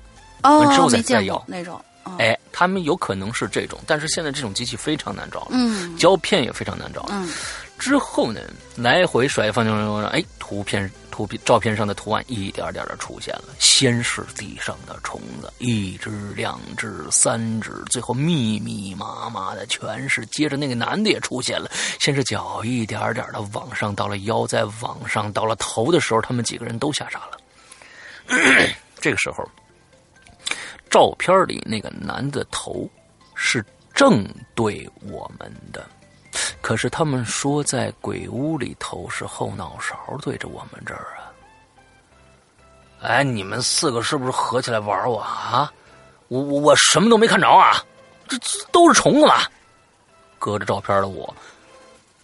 哦，之后再再要那种。哎，他们有可能是这种，但是现在这种机器非常难找了，嗯，胶片也非常难找了。嗯，之后呢，来回甩放中，哎，图片。图片照片上的图案一点点的出现了，先是地上的虫子，一只、两只、三只，最后密密麻麻的全是。接着那个男的也出现了，先是脚一点点的往上，到了腰，再往上，到了头的时候，他们几个人都吓傻了。这个时候，照片里那个男的头是正对我们的。可是他们说，在鬼屋里头是后脑勺对着我们这儿啊！哎，你们四个是不是合起来玩我啊？我我我什么都没看着啊！这这都是虫子嘛！隔着照片的我，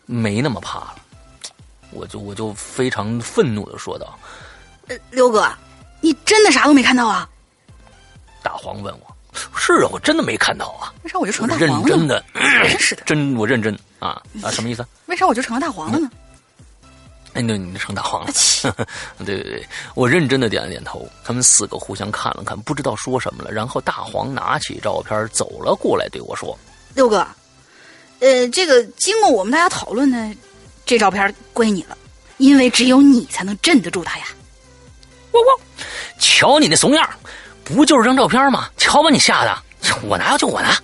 没那么怕了，我就我就非常愤怒的说道：“呃，刘哥，你真的啥都没看到啊？”大黄问我。是啊，我真的没看到啊。为啥我就成大黄了？认真的，真是的，真我认真啊啊！什么意思？为啥我就成了大黄了呢？哎，那你成大黄了。对对对，我认真的点了点头。他们四个互相看了看，不知道说什么了。然后大黄拿起照片走了过来，对我说：“六哥，呃，这个经过我们大家讨论呢，这照片归你了，因为只有你才能镇得住他呀。”我我！瞧你那怂样！不就是张照片吗？瞧把你吓的！我拿就我拿，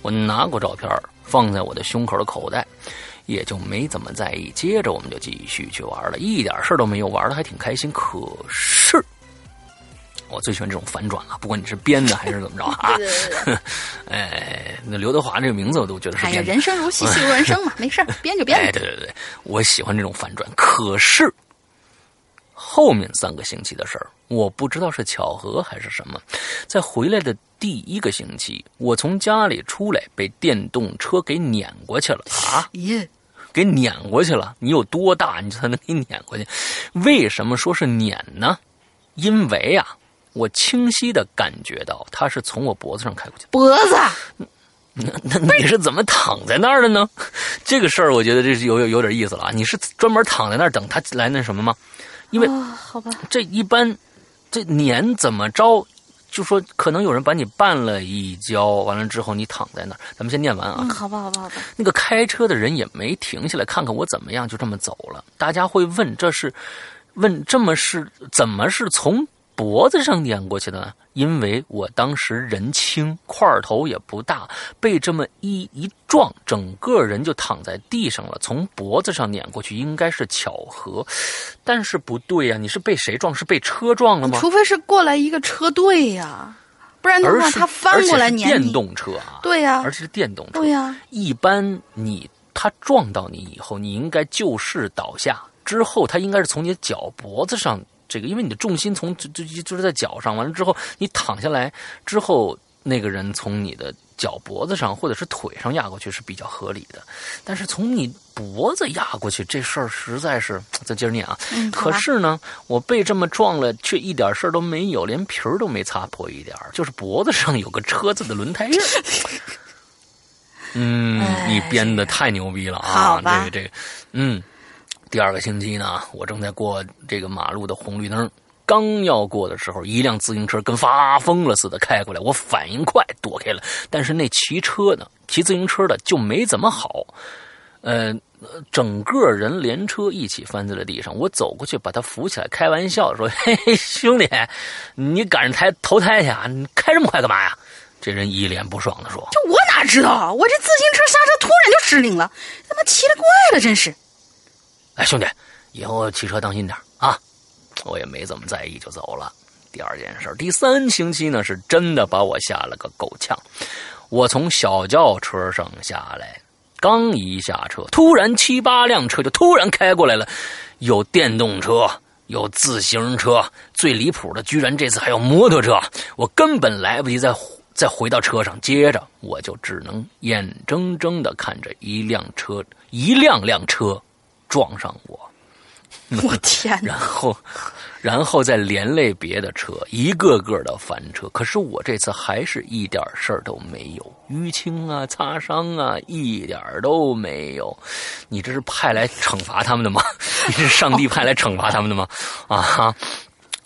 我拿过照片放在我的胸口的口袋，也就没怎么在意。接着我们就继续去玩了，一点事儿都没有，玩的还挺开心。可是我最喜欢这种反转了，不管你是编的还是怎么着啊！哎，那刘德华这个名字我都觉得是编的。人生如戏，戏如人生嘛，没事 编就编。哎，对对对，我喜欢这种反转。可是。后面三个星期的事儿，我不知道是巧合还是什么，在回来的第一个星期，我从家里出来被电动车给碾过去了啊！耶，给碾过去了！你有多大，你才能给碾过去？为什么说是碾呢？因为啊，我清晰的感觉到他是从我脖子上开过去。脖子？那那你是怎么躺在那儿的呢？这个事儿，我觉得这是有有有点意思了啊！你是专门躺在那儿等他来那什么吗？因为好吧，这一般，这年怎么着？就说可能有人把你绊了一跤，完了之后你躺在那儿。咱们先念完啊。嗯，好吧，好吧，好吧。那个开车的人也没停下来看看我怎么样，就这么走了。大家会问，这是问这么是怎么是从？脖子上碾过去的，因为我当时人轻，块头也不大，被这么一一撞，整个人就躺在地上了。从脖子上碾过去，应该是巧合，但是不对呀，你是被谁撞？是被车撞了吗？除非是过来一个车队呀，不然的话他翻过来碾你。电动车啊，对呀，而且是电动车，对呀。一般你他撞到你以后，你应该就势倒下，之后他应该是从你的脚脖子上。这个，因为你的重心从就就就是在脚上，完了之后你躺下来之后，那个人从你的脚脖子上或者是腿上压过去是比较合理的，但是从你脖子压过去这事儿实在是，再接着念啊。可是呢，我被这么撞了，却一点事儿都没有，连皮儿都没擦破一点就是脖子上有个车子的轮胎印 嗯，你编的太牛逼了啊！这个这个，嗯。第二个星期呢，我正在过这个马路的红绿灯，刚要过的时候，一辆自行车跟发疯了似的开过来，我反应快躲开了，但是那骑车的、骑自行车的就没怎么好，呃，整个人连车一起翻在了地上。我走过去把他扶起来，开玩笑说：“嘿 嘿，兄弟，你赶上胎投胎去啊？你开这么快干嘛呀？”这人一脸不爽的说：“这我哪知道？我这自行车刹车突然就失灵了，他妈奇了怪了，真是。”哎，兄弟，以后骑车当心点啊！我也没怎么在意，就走了。第二件事，第三星期呢，是真的把我吓了个够呛。我从小轿车上下来，刚一下车，突然七八辆车就突然开过来了，有电动车，有自行车，最离谱的居然这次还有摩托车。我根本来不及再再回到车上，接着我就只能眼睁睁的看着一辆车，一辆辆车。撞上我，我天！然后，然后再连累别的车，一个个的翻车。可是我这次还是一点事儿都没有，淤青啊、擦伤啊，一点都没有。你这是派来惩罚他们的吗？你是上帝派来惩罚他们的吗？啊哈！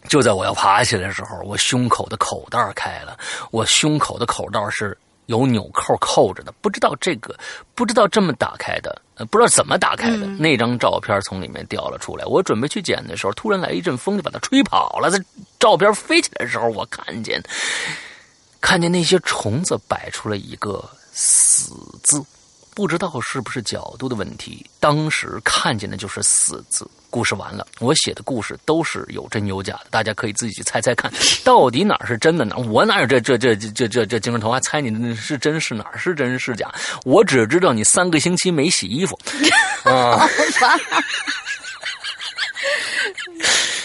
就在我要爬起来的时候，我胸口的口袋开了，我胸口的口袋是。有纽扣扣着的，不知道这个，不知道这么打开的，不知道怎么打开的。那张照片从里面掉了出来，我准备去捡的时候，突然来一阵风，就把它吹跑了。在照片飞起来的时候，我看见，看见那些虫子摆出了一个死字，不知道是不是角度的问题，当时看见的就是死字。故事完了，我写的故事都是有真有假的，大家可以自己去猜猜看，到底哪是真的呢？我哪有这这这这这这精神头还猜你是真是哪是真是假？我只知道你三个星期没洗衣服啊！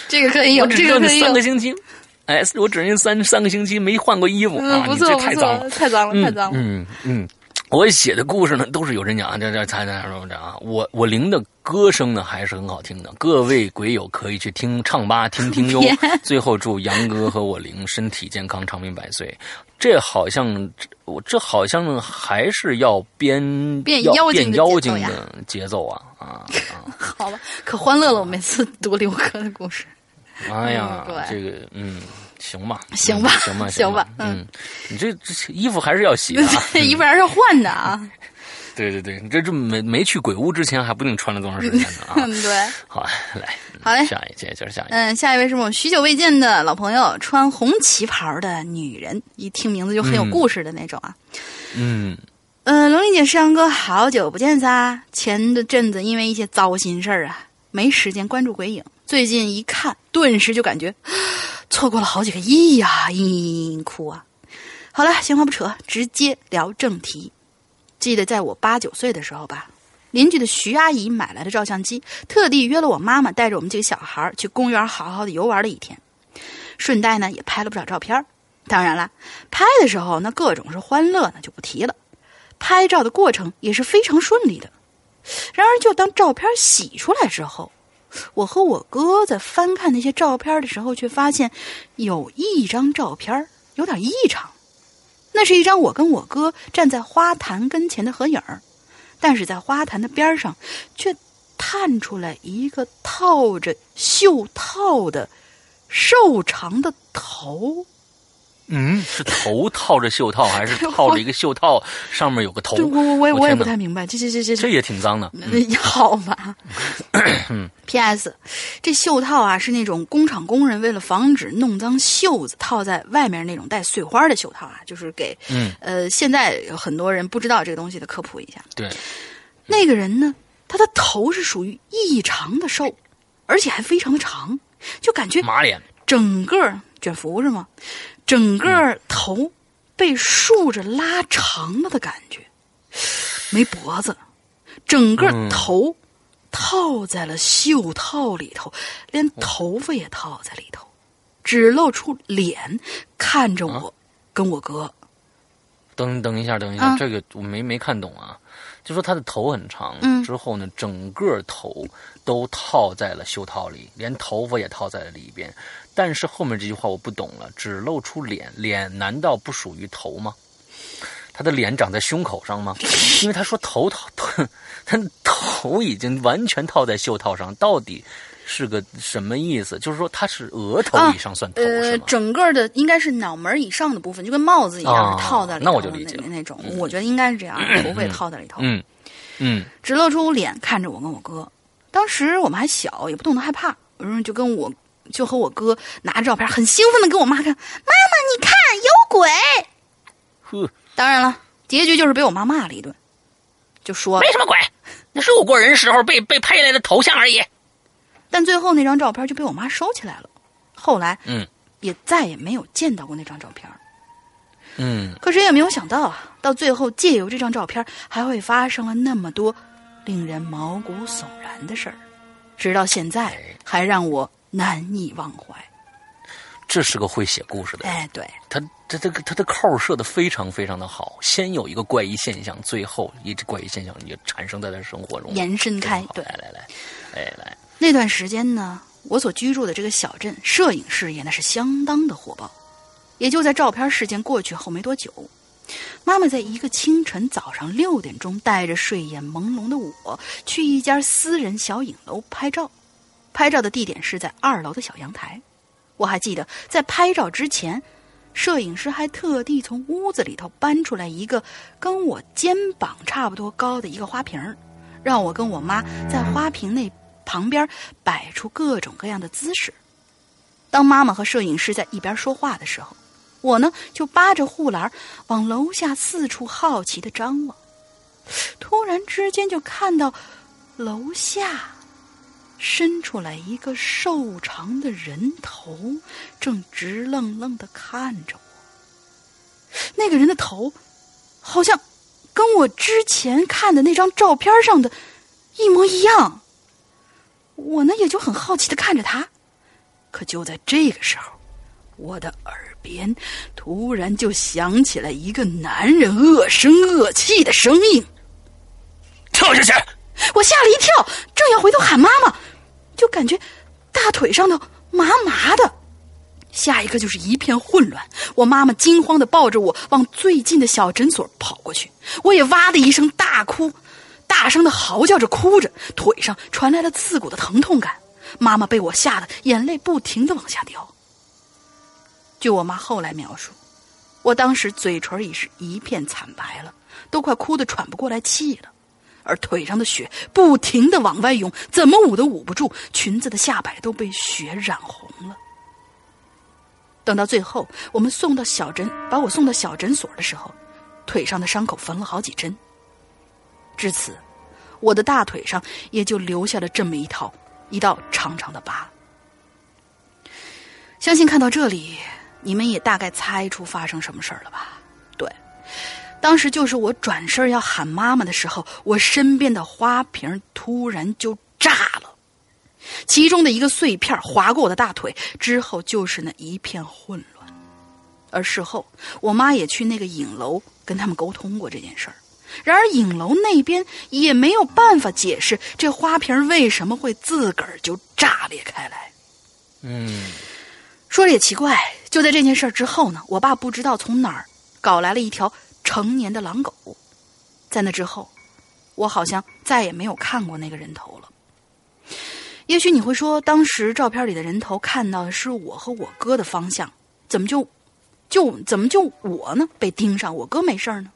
这个可以有，这个可以有。三个星期，哎，我只认三三个星期没换过衣服啊！不错，太脏了，太脏了，太脏了。嗯嗯。我写的故事呢，都是有人讲。这这猜猜什么着啊？我我灵的歌声呢，还是很好听的。各位鬼友可以去听唱吧，听听哟。最后祝杨哥和我灵身体健康，长命百岁。这好像我这好像还是要编变妖精的节奏啊啊！好吧，可欢乐了。我每次读刘哥的故事。哎呀，这个嗯。行吧，行吧，行吧，行吧，嗯，你这这衣服还是要洗的，衣服还是要换的啊。对对对，你这这没没去鬼屋之前还不定穿了多长时间呢啊。对，好，来，好嘞，下一接接着下一，嗯，下一位是我们许久未见的老朋友，穿红旗袍的女人，一听名字就很有故事的那种啊。嗯嗯，龙玲姐、石阳哥，好久不见撒！前的阵子因为一些糟心事儿啊，没时间关注鬼影，最近一看，顿时就感觉。错过了好几个亿呀！嘤嘤嘤哭啊！好了，闲话不扯，直接聊正题。记得在我八九岁的时候吧，邻居的徐阿姨买来的照相机，特地约了我妈妈带着我们几个小孩去公园好好的游玩了一天，顺带呢也拍了不少照片。当然了，拍的时候那各种是欢乐呢就不提了，拍照的过程也是非常顺利的。然而，就当照片洗出来之后。我和我哥在翻看那些照片的时候，却发现有一张照片有点异常。那是一张我跟我哥站在花坛跟前的合影但是在花坛的边上，却探出来一个套着袖套的瘦长的头。嗯，是头套着袖套，还是 套着一个袖套上面有个头？我我我也我也不太明白，这这这这这也挺脏的。好吧。P.S. 这袖套啊，是那种工厂工人为了防止弄脏袖子，套在外面那种带碎花的袖套啊，就是给嗯呃，现在有很多人不知道这个东西的科普一下。对，那个人呢，他的头是属于异常的瘦，而且还非常的长，就感觉马脸，整个卷福是吗？整个头被竖着拉长了的感觉，没脖子，整个头套在了袖套里头，连头发也套在里头，只露出脸看着我跟我哥。等等一下，等一下，这个我没没看懂啊。就说他的头很长，之后呢，整个头都套在了袖套里，连头发也套在了里边。但是后面这句话我不懂了，只露出脸，脸难道不属于头吗？他的脸长在胸口上吗？因为他说头套，他头已经完全套在袖套上，到底是个什么意思？就是说他是额头以上算头？整个的应该是脑门以上的部分，就跟帽子一样套在里头。那我就理解了那种，我觉得应该是这样，头发套在里头。嗯嗯，只露出脸看着我跟我哥。当时我们还小，也不懂得害怕，就跟我。就和我哥拿着照片，很兴奋的给我妈看。妈妈，你看有鬼！呵，当然了，结局就是被我妈骂了一顿，就说没什么鬼，那是我过人时候被被拍下来的头像而已。但最后那张照片就被我妈收起来了。后来，嗯，也再也没有见到过那张照片。嗯，可谁也没有想到啊，到最后借由这张照片，还会发生了那么多令人毛骨悚然的事儿，直到现在还让我。难以忘怀，这是个会写故事的。哎，对，他他这个他的扣设的非常非常的好。先有一个怪异现象，最后一怪异现象也产生在他生活中延伸开。对，来来来，哎来。那段时间呢，我所居住的这个小镇摄影事业那是相当的火爆。也就在照片事件过去后没多久，妈妈在一个清晨早上六点钟，带着睡眼朦胧的我去一家私人小影楼拍照。拍照的地点是在二楼的小阳台，我还记得在拍照之前，摄影师还特地从屋子里头搬出来一个跟我肩膀差不多高的一个花瓶让我跟我妈在花瓶那旁边摆出各种各样的姿势。当妈妈和摄影师在一边说话的时候，我呢就扒着护栏往楼下四处好奇的张望，突然之间就看到楼下。伸出来一个瘦长的人头，正直愣愣的看着我。那个人的头，好像跟我之前看的那张照片上的一模一样。我呢，也就很好奇的看着他。可就在这个时候，我的耳边突然就响起了一个男人恶声恶气的声音：“跳下去！”我吓了一跳，正要回头喊妈妈。就感觉大腿上头麻麻的，下一个就是一片混乱。我妈妈惊慌的抱着我往最近的小诊所跑过去，我也哇的一声大哭，大声的嚎叫着哭着，腿上传来了刺骨的疼痛感。妈妈被我吓得眼泪不停的往下掉。据我妈后来描述，我当时嘴唇已是一片惨白了，都快哭得喘不过来气了。而腿上的血不停的往外涌，怎么捂都捂不住，裙子的下摆都被血染红了。等到最后，我们送到小诊，把我送到小诊所的时候，腿上的伤口缝了好几针。至此，我的大腿上也就留下了这么一套一道长长的疤。相信看到这里，你们也大概猜出发生什么事儿了吧？对。当时就是我转身要喊妈妈的时候，我身边的花瓶突然就炸了，其中的一个碎片划过我的大腿，之后就是那一片混乱。而事后，我妈也去那个影楼跟他们沟通过这件事儿，然而影楼那边也没有办法解释这花瓶为什么会自个儿就炸裂开来。嗯，说的也奇怪，就在这件事之后呢，我爸不知道从哪儿搞来了一条。成年的狼狗，在那之后，我好像再也没有看过那个人头了。也许你会说，当时照片里的人头看到的是我和我哥的方向，怎么就就怎么就我呢被盯上，我哥没事呢？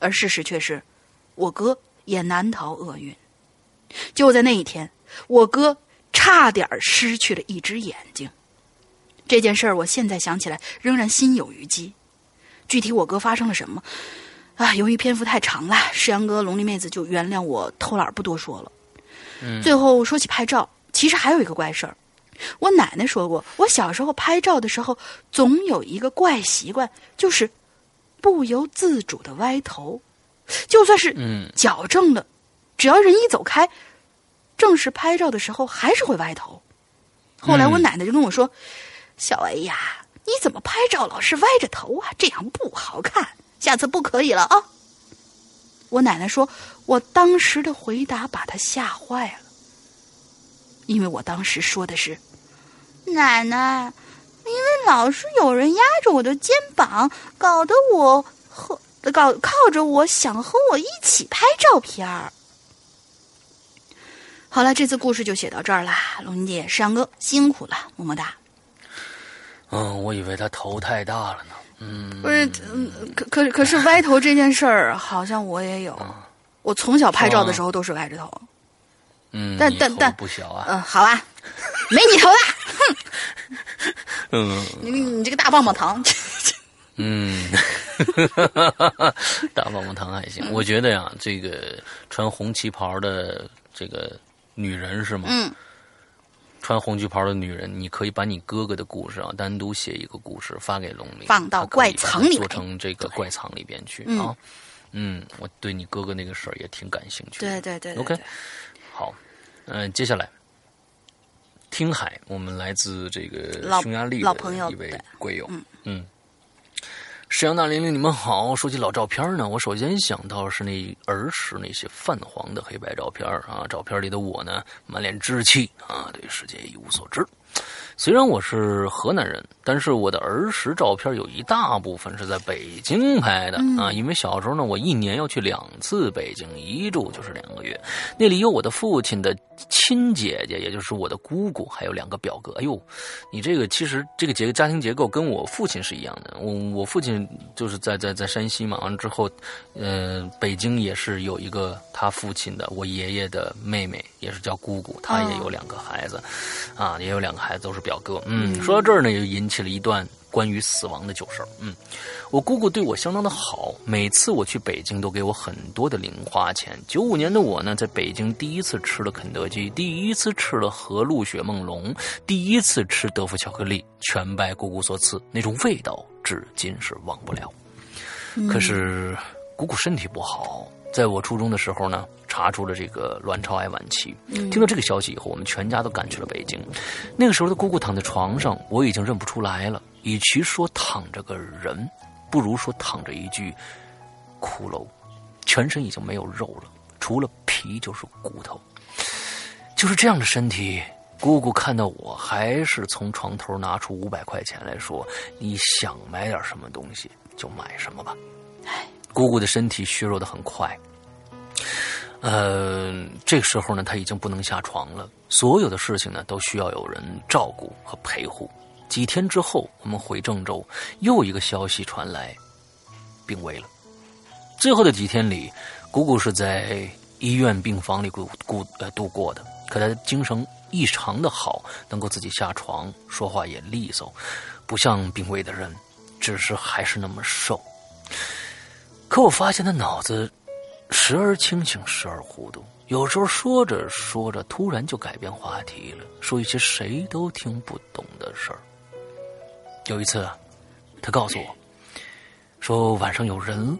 而事实却是，我哥也难逃厄运。就在那一天，我哥差点失去了一只眼睛。这件事儿，我现在想起来仍然心有余悸。具体我哥发生了什么？啊，由于篇幅太长了，世阳哥、龙鳞妹子就原谅我偷懒不多说了。嗯，最后说起拍照，其实还有一个怪事儿。我奶奶说过，我小时候拍照的时候，总有一个怪习惯，就是不由自主的歪头，就算是嗯矫正了，只要人一走开，正式拍照的时候还是会歪头。后来我奶奶就跟我说：“小 A 呀。”你怎么拍照老是歪着头啊？这样不好看，下次不可以了啊！我奶奶说，我当时的回答把她吓坏了，因为我当时说的是：“奶奶，因为老是有人压着我的肩膀，搞得我和靠靠着我，想和我一起拍照片儿。好了，这次故事就写到这儿啦。龙姐、山哥辛苦了，么么哒。嗯，我以为他头太大了呢。嗯，不是，嗯，可可可是歪头这件事儿，好像我也有。我从小拍照的时候都是歪着头。嗯，但但但不小啊。嗯，好啊，没你头大。哼。嗯，你你这个大棒棒糖。嗯，大棒棒糖还行。我觉得呀，这个穿红旗袍的这个。女人是吗？嗯，穿红旗袍的女人，你可以把你哥哥的故事啊，单独写一个故事发给龙鳞，放到怪藏里，做成这个怪藏里边去啊。嗯，我对你哥哥那个事儿也挺感兴趣。对对对，OK，好，嗯，接下来听海，我们来自这个匈牙利的一位贵友，嗯嗯。沈阳大玲玲，你们好。说起老照片呢，我首先想到是那儿时那些泛黄的黑白照片啊。照片里的我呢，满脸稚气啊，对世界一无所知。虽然我是河南人，但是我的儿时照片有一大部分是在北京拍的啊。因为小时候呢，我一年要去两次北京，一住就是两个月。那里有我的父亲的亲姐姐，也就是我的姑姑，还有两个表哥。哎呦，你这个其实这个结家庭结构跟我父亲是一样的。我我父亲就是在在在山西嘛，完了之后，呃，北京也是有一个他父亲的我爷爷的妹妹，也是叫姑姑，她也有两个孩子，啊，也有两个孩子都是表。表哥，嗯，说到这儿呢，又引起了一段关于死亡的旧事儿。嗯，我姑姑对我相当的好，每次我去北京都给我很多的零花钱。九五年的我呢，在北京第一次吃了肯德基，第一次吃了和路雪梦龙，第一次吃德芙巧克力，全拜姑姑所赐，那种味道至今是忘不了。可是姑姑身体不好。在我初中的时候呢，查出了这个卵巢癌晚期。听到这个消息以后，我们全家都赶去了北京。那个时候的姑姑躺在床上，我已经认不出来了。与其说躺着个人，不如说躺着一具骷髅，全身已经没有肉了，除了皮就是骨头。就是这样的身体，姑姑看到我，还是从床头拿出五百块钱来说：“你想买点什么东西就买什么吧。”唉。姑姑的身体虚弱的很快，呃，这个时候呢，她已经不能下床了。所有的事情呢，都需要有人照顾和陪护。几天之后，我们回郑州，又一个消息传来，病危了。最后的几天里，姑姑是在医院病房里过过呃度过的。可她精神异常的好，能够自己下床，说话也利索，不像病危的人，只是还是那么瘦。可我发现他脑子时而清醒，时而糊涂。有时候说着说着，突然就改变话题了，说一些谁都听不懂的事儿。有一次，他告诉我，说晚上有人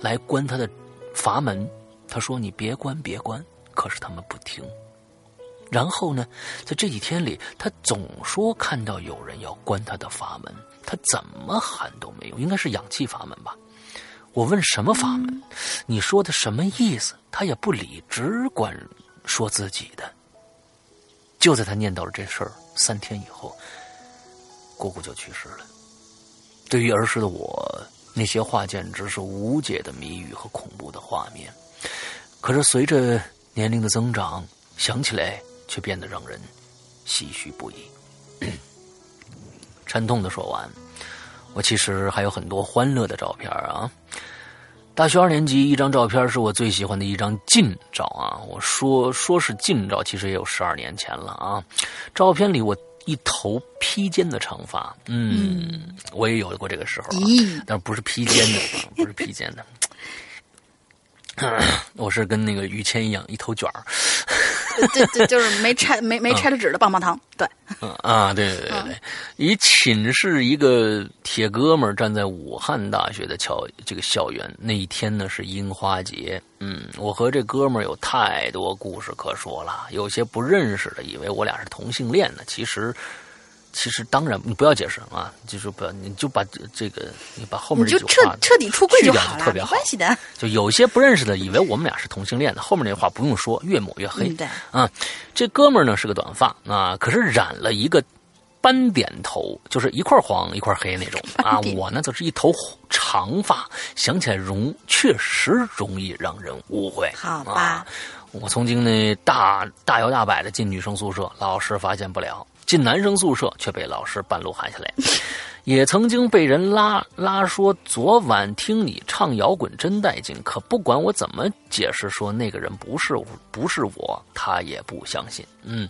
来关他的阀门，他说：“你别关，别关。”可是他们不听。然后呢，在这几天里，他总说看到有人要关他的阀门，他怎么喊都没用，应该是氧气阀门吧。我问什么法门？你说的什么意思？他也不理，只管说自己的。就在他念叨了这事儿三天以后，姑姑就去世了。对于儿时的我，那些话简直是无解的谜语和恐怖的画面。可是随着年龄的增长，想起来却变得让人唏嘘不已。沉痛的说完。我其实还有很多欢乐的照片啊！大学二年级一张照片是我最喜欢的一张近照啊！我说说是近照，其实也有十二年前了啊！照片里我一头披肩的长发，嗯，我也有过这个时候，但是不是披肩的，不是披肩的。我是跟那个于谦一样，一头卷儿。对对，就是没拆没没拆了纸的棒棒糖。对，啊，对对对对，以寝室一个铁哥们儿站在武汉大学的校这个校园，那一天呢是樱花节。嗯，我和这哥们儿有太多故事可说了，有些不认识的以为我俩是同性恋呢，其实。其实当然，你不要解释啊，就是不要，你就把这个，你把后面这句话彻底出柜就好了，特别好，没关系的。就有些不认识的，以为我们俩是同性恋的，后面那话不用说，越抹越黑。对啊，这哥们儿呢是个短发啊，可是染了一个斑点头，就是一块黄一块黑那种 啊。我呢则是一头长发，想起来容确实容易让人误会。好吧，我曾经呢大大摇大摆的进女生宿舍，老师发现不了；进男生宿舍却被老师半路喊下来。也曾经被人拉拉说昨晚听你唱摇滚真带劲，可不管我怎么解释说那个人不是不是我，他也不相信。嗯。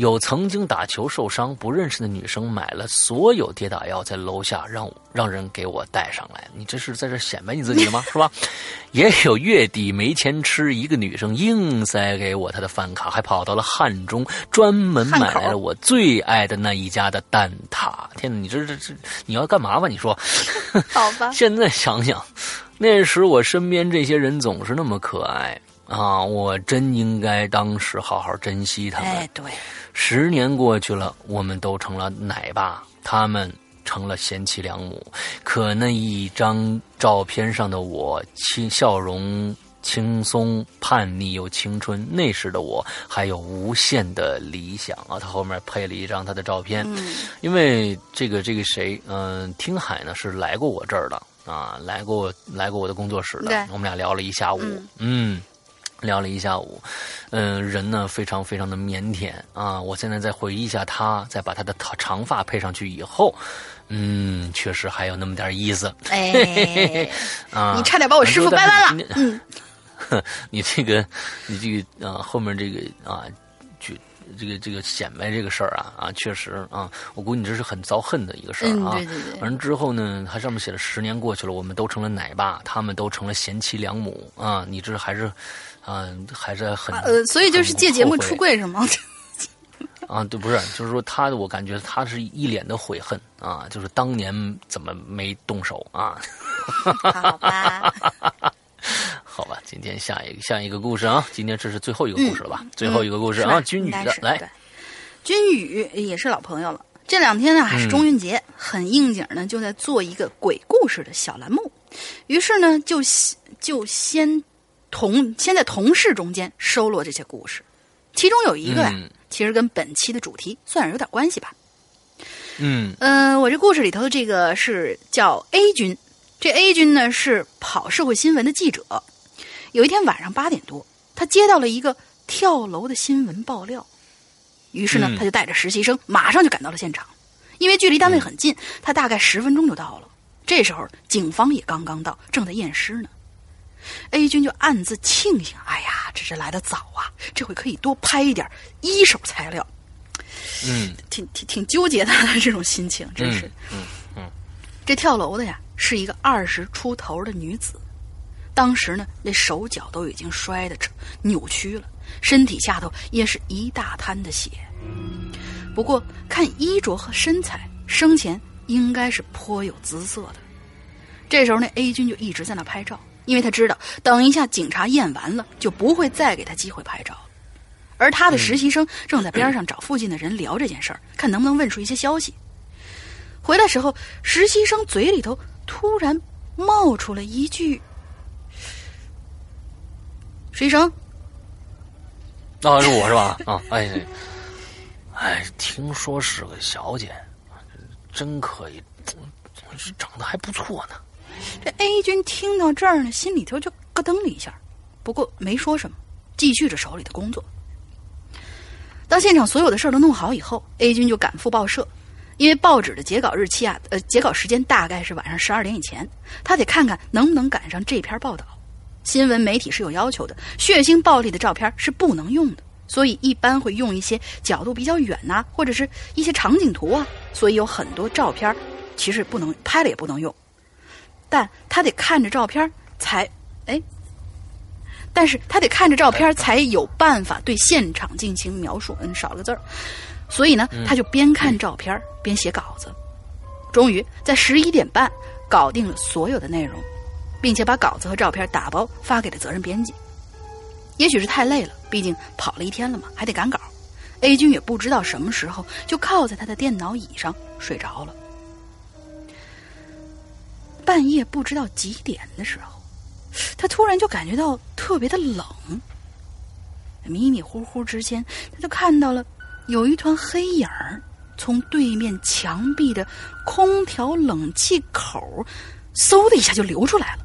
有曾经打球受伤不认识的女生买了所有跌打药，在楼下让让人给我带上来。你这是在这显摆你自己的吗？是吧？也有月底没钱吃，一个女生硬塞给我她的饭卡，还跑到了汉中专门买来了我最爱的那一家的蛋挞。天哪，你这这这你要干嘛吧？你说？好吧。现在想想，那时我身边这些人总是那么可爱啊！我真应该当时好好珍惜他们。哎，对。十年过去了，我们都成了奶爸，他们成了贤妻良母。可那一张照片上的我，轻笑容轻松、叛逆又青春。那时的我还有无限的理想啊！他后面配了一张他的照片，因为这个这个谁，嗯，听海呢是来过我这儿的啊，来过来过我的工作室的，我们俩聊了一下午，嗯。聊了一下午，嗯，人呢非常非常的腼腆啊！我现在再回忆一下他，再把他的长发配上去以后，嗯，确实还有那么点意思。哎，啊，你差点把我师傅掰弯了。嗯，你这个，你这个啊，后面这个啊，就这个这个显摆这个事儿啊啊，确实啊，我估计你这是很遭恨的一个事儿啊。对对对。完了之后呢，它上面写了十年过去了，我们都成了奶爸，他们都成了贤妻良母啊！你这还是。嗯，还是很呃，所以就是借节目出柜是吗？啊，对，不是，就是说他，我感觉他是一脸的悔恨啊，就是当年怎么没动手啊？好吧，好吧，今天下一个下一个故事啊，今天这是最后一个故事了吧？最后一个故事啊，君宇的来，君宇也是老朋友了。这两天呢，还是中元节，很应景呢，就在做一个鬼故事的小栏目，于是呢，就就先。同先在同事中间收罗这些故事，其中有一个呀，其实跟本期的主题算是有点关系吧。嗯嗯，我这故事里头的这个是叫 A 君，这 A 君呢是跑社会新闻的记者。有一天晚上八点多，他接到了一个跳楼的新闻爆料，于是呢，他就带着实习生马上就赶到了现场，因为距离单位很近，他大概十分钟就到了。这时候警方也刚刚到，正在验尸呢。A 君就暗自庆幸：“哎呀，这是来的早啊，这回可以多拍一点一手材料。”嗯，挺挺挺纠结的 这种心情，真是。嗯嗯，这跳楼的呀，是一个二十出头的女子，当时呢，那手脚都已经摔得扭曲了，身体下头也是一大滩的血。不过看衣着和身材，生前应该是颇有姿色的。这时候，那 A 君就一直在那拍照。因为他知道，等一下警察验完了，就不会再给他机会拍照了。而他的实习生正在边上找附近的人聊这件事儿，看能不能问出一些消息。回来时候，实习生嘴里头突然冒出了一句：“实习生，那是我是吧？啊，哎，哎，听说是个小姐，真可以，长得还不错呢。”这 A 君听到这儿呢，心里头就咯噔了一下，不过没说什么，继续着手里的工作。当现场所有的事儿都弄好以后，A 君就赶赴报社，因为报纸的截稿日期啊，呃，截稿时间大概是晚上十二点以前，他得看看能不能赶上这篇报道。新闻媒体是有要求的，血腥暴力的照片是不能用的，所以一般会用一些角度比较远呐，或者是一些场景图啊，所以有很多照片其实不能拍了也不能用。但他得看着照片才，哎，但是他得看着照片才有办法对现场进行描述。嗯，少了个字儿，所以呢，他就边看照片边写稿子。终于在十一点半搞定了所有的内容，并且把稿子和照片打包发给了责任编辑。也许是太累了，毕竟跑了一天了嘛，还得赶稿。A 君也不知道什么时候就靠在他的电脑椅上睡着了。半夜不知道几点的时候，他突然就感觉到特别的冷。迷迷糊糊之间，他就看到了有一团黑影儿从对面墙壁的空调冷气口，嗖的一下就流出来了，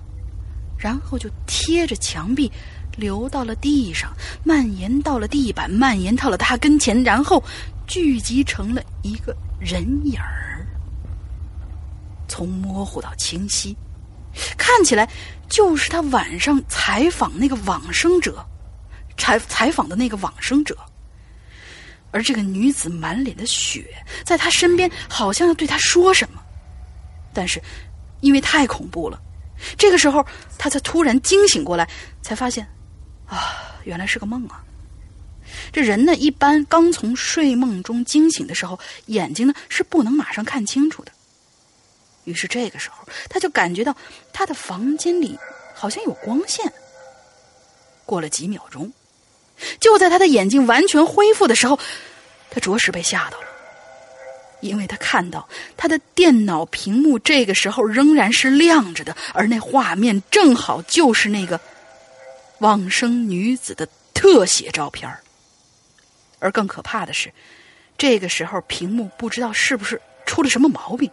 然后就贴着墙壁流到了地上，蔓延到了地板，蔓延到了他跟前，然后聚集成了一个人影儿，从模糊到清晰，看起来就是他晚上采访那个往生者，采采访的那个往生者。而这个女子满脸的血，在他身边，好像要对他说什么，但是因为太恐怖了，这个时候他才突然惊醒过来，才发现，啊，原来是个梦啊！这人呢，一般刚从睡梦中惊醒的时候，眼睛呢是不能马上看清楚的。于是这个时候，他就感觉到他的房间里好像有光线。过了几秒钟。就在他的眼睛完全恢复的时候，他着实被吓到了，因为他看到他的电脑屏幕这个时候仍然是亮着的，而那画面正好就是那个往生女子的特写照片而更可怕的是，这个时候屏幕不知道是不是出了什么毛病，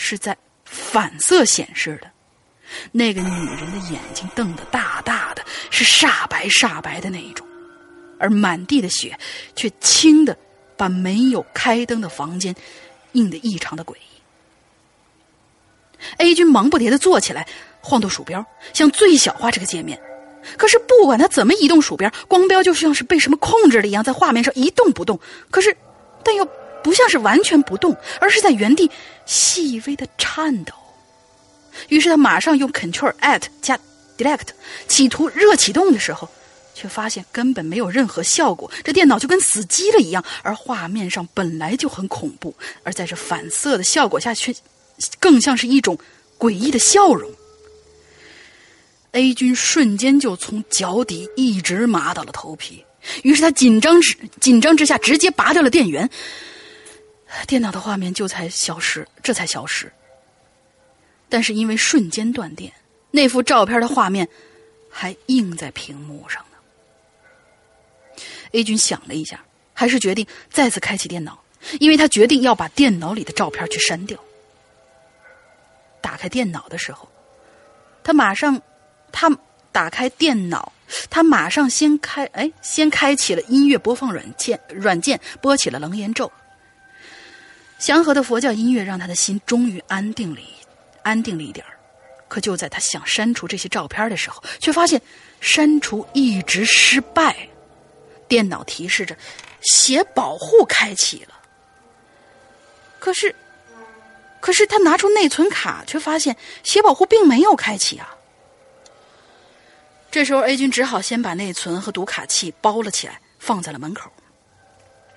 是在反色显示的。那个女人的眼睛瞪得大大的，是煞白煞白的那一种，而满地的血却轻的把没有开灯的房间映得异常的诡异。A 君忙不迭的坐起来，晃动鼠标，想最小化这个界面。可是不管他怎么移动鼠标，光标就像是被什么控制了一样，在画面上一动不动。可是，但又不像是完全不动，而是在原地细微的颤抖。于是他马上用 Control at 加 Delete，企图热启动的时候，却发现根本没有任何效果。这电脑就跟死机了一样，而画面上本来就很恐怖，而在这反色的效果下，却更像是一种诡异的笑容。A 君瞬间就从脚底一直麻到了头皮，于是他紧张之紧张之下直接拔掉了电源，电脑的画面就才消失，这才消失。但是因为瞬间断电，那幅照片的画面还映在屏幕上呢。A 君想了一下，还是决定再次开启电脑，因为他决定要把电脑里的照片去删掉。打开电脑的时候，他马上，他打开电脑，他马上先开，哎，先开启了音乐播放软件，软件播起了《楞严咒》。祥和的佛教音乐让他的心终于安定了一。安定了一点可就在他想删除这些照片的时候，却发现删除一直失败。电脑提示着“写保护开启了”，可是，可是他拿出内存卡，却发现写保护并没有开启啊。这时候，A 君只好先把内存和读卡器包了起来，放在了门口。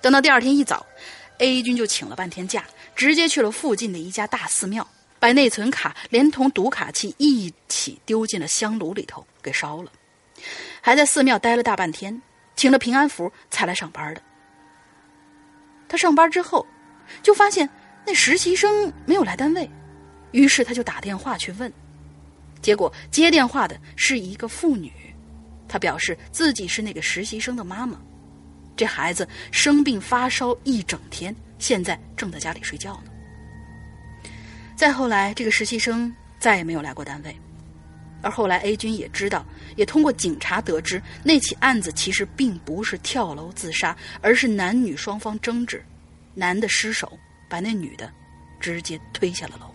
等到第二天一早，A 君就请了半天假，直接去了附近的一家大寺庙。把内存卡连同读卡器一起丢进了香炉里头，给烧了。还在寺庙待了大半天，请了平安符才来上班的。他上班之后，就发现那实习生没有来单位，于是他就打电话去问，结果接电话的是一个妇女，她表示自己是那个实习生的妈妈，这孩子生病发烧一整天，现在正在家里睡觉呢。再后来，这个实习生再也没有来过单位。而后来，A 君也知道，也通过警察得知，那起案子其实并不是跳楼自杀，而是男女双方争执，男的失手把那女的直接推下了楼。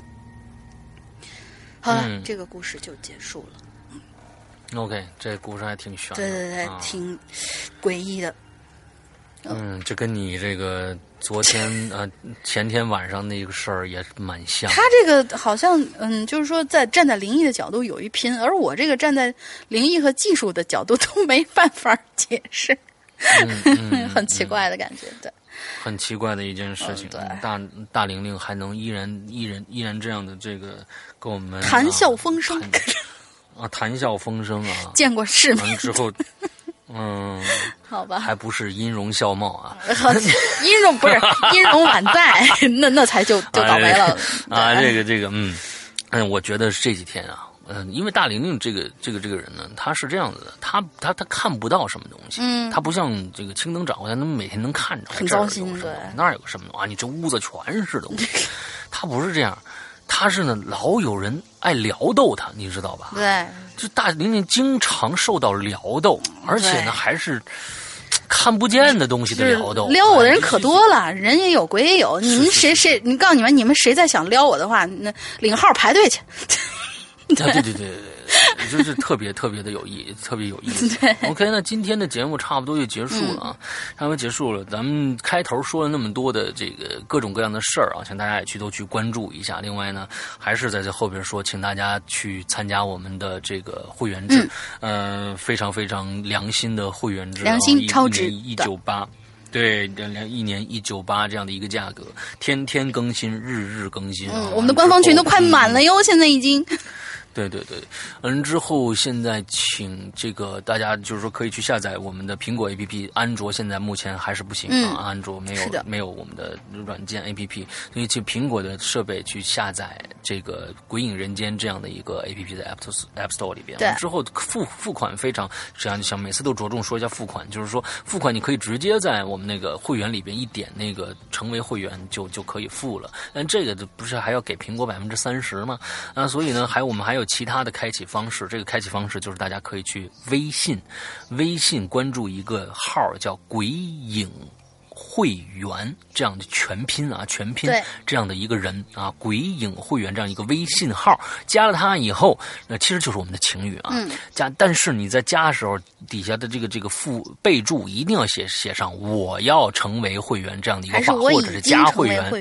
好了，这个故事就结束了。OK，这故事还挺悬，对对对，挺诡异的。嗯，这跟你这个昨天呃前天晚上那个事儿也蛮像。他这个好像嗯，就是说在站在灵异的角度有一拼，而我这个站在灵异和技术的角度都 没办法解释，很奇怪的感觉，对。很奇怪的一件事情，对。大大玲玲还能依然依然依然这样的这个跟我们谈笑风生 啊，谈笑风生啊，见过世面之后。嗯，好吧，还不是音容笑貌啊，音容不是 音容宛在，那那才就就倒霉了。啊！这个这个，嗯。嗯，我觉得这几天啊，嗯，因为大玲玲这个这个这个人呢，他是这样子的，他他他看不到什么东西，嗯，他不像这个青灯掌柜，他能每天能看着，很糟心，对，那儿有个什么啊？你这屋子全是东西，他不是这样，他是呢，老有人爱撩逗他，你知道吧？对，就大玲玲经常受到撩逗，而且呢，还是。看不见的东西的撩逗，撩我的人可多了，人也有，鬼也有。你们谁谁？你告诉你们，你们谁再想撩我的话，那领号排队去。对对对对对。就是特别特别的有意，特别有意思。OK，那今天的节目差不多就结束了啊，差不多结束了。咱们开头说了那么多的这个各种各样的事儿啊，请大家也去都去关注一下。另外呢，还是在这后边说，请大家去参加我们的这个会员制，嗯，非常非常良心的会员制，良心超值，一九八，对，两两一年一九八这样的一个价格，天天更新，日日更新。嗯，我们的官方群都快满了哟，现在已经。对对对，嗯，之后现在请这个大家就是说可以去下载我们的苹果 APP，安卓现在目前还是不行啊，安卓没有没有我们的软件 APP，所以去苹果的设备去下载这个《鬼影人间》这样的一个 APP 在 App Store App Store 里边。对。之后付付款非常这样，想每次都着重说一下付款，就是说付款你可以直接在我们那个会员里边一点那个成为会员就就可以付了，但这个不是还要给苹果百分之三十吗？啊，所以呢，还有我们还有。其他的开启方式，这个开启方式就是大家可以去微信，微信关注一个号叫“鬼影会员”这样的全拼啊，全拼这样的一个人啊，“鬼影会员”这样一个微信号，加了他以后，那其实就是我们的情侣啊。加，但是你在加的时候，底下的这个这个附备注一定要写写上“我要成为会员”这样的一个话，或者是加会员。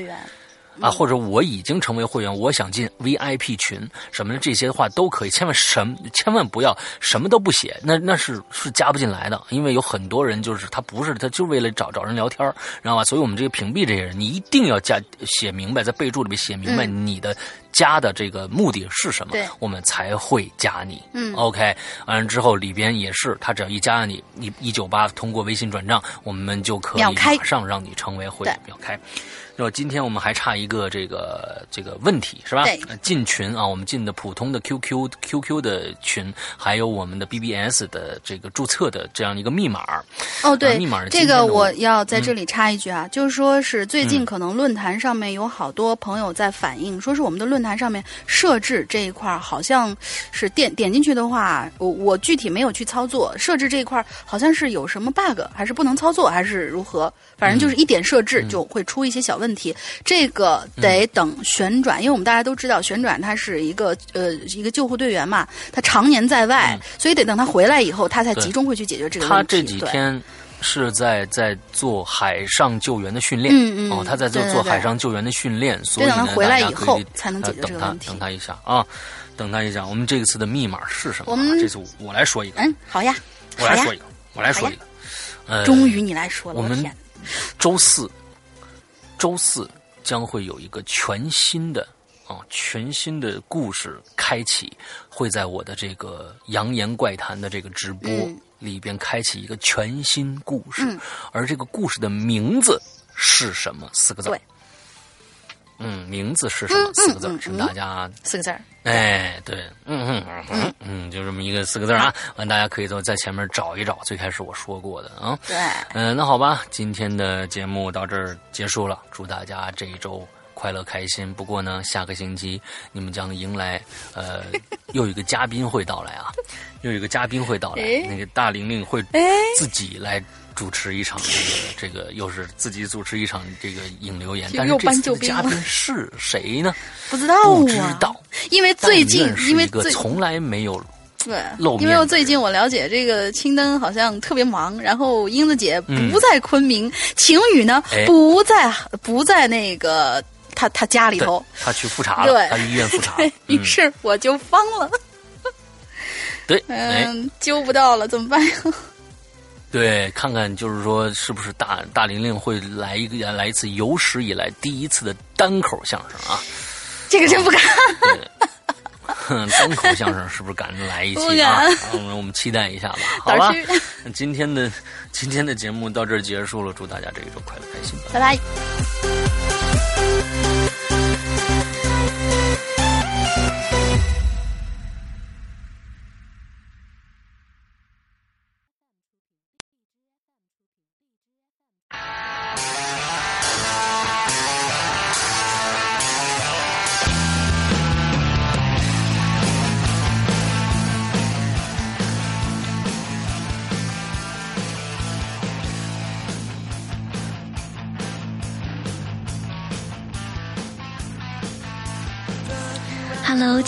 啊，或者我已经成为会员，我想进 VIP 群什么的，这些话都可以，千万什千万不要什么都不写，那那是是加不进来的，因为有很多人就是他不是他就为了找找人聊天知道吧？所以我们这个屏蔽这些人，你一定要加写明白，在备注里面写明白你的加的这个目的是什么，我们才会加你。嗯，OK，完了之后里边也是，他只要一加你，你一九八通过微信转账，我们就可以马上让你成为会员，秒开。就今天我们还差一个这个这个问题是吧？进群啊，我们进的普通的 QQ QQ 的群，还有我们的 BBS 的这个注册的这样一个密码。哦，对，密码这个我要在这里插一句啊，就是说是最近可能论坛上面有好多朋友在反映，说是我们的论坛上面设置这一块好像是点点进去的话，我我具体没有去操作设置这一块，好像是有什么 bug，还是不能操作，还是如何？反正就是一点设置就会出一些小问题，这个得等旋转，因为我们大家都知道旋转他是一个呃一个救护队员嘛，他常年在外，所以得等他回来以后，他才集中会去解决这个问题。他这几天是在在做海上救援的训练，嗯嗯，哦，他在做做海上救援的训练，所以等他回来以后才能解决这个问题。等他一下啊，等他一下，我们这次的密码是什么？我们这次我来说一个，嗯，好呀，我来说一个，我来说一个，呃，终于你来说了，我们。周四，周四将会有一个全新的啊，全新的故事开启，会在我的这个《扬言怪谈》的这个直播里边开启一个全新故事，而这个故事的名字是什么？四个字。嗯，名字是什么？四个字，请大家四个字。哎，对，嗯嗯嗯嗯，就这么一个四个字啊，完大家可以都在前面找一找，最开始我说过的啊。对，嗯，那好吧，今天的节目到这儿结束了，祝大家这一周快乐开心。不过呢，下个星期你们将迎来呃，又有一个嘉宾会到来啊，又有一个嘉宾会到来，那个大玲玲会自己来。主持一场这个这个又是自己主持一场这个引流言，但是这次嘉宾是谁呢？不知道啊，不知道，因为最近因为最从来没有对因为我最近我了解这个青灯好像特别忙，然后英子姐不在昆明，晴雨呢不在不在那个他他家里头，他去复查了，他去医院复查，于是我就慌了，对，嗯，揪不到了，怎么办呀？对，看看就是说，是不是大大玲玲会来一个来一次有史以来第一次的单口相声啊？这个真不敢。单口相声是不是敢来一期啊？我们我们期待一下吧。好吧，那今天的今天的节目到这儿结束了，祝大家这一周快乐开心，拜拜。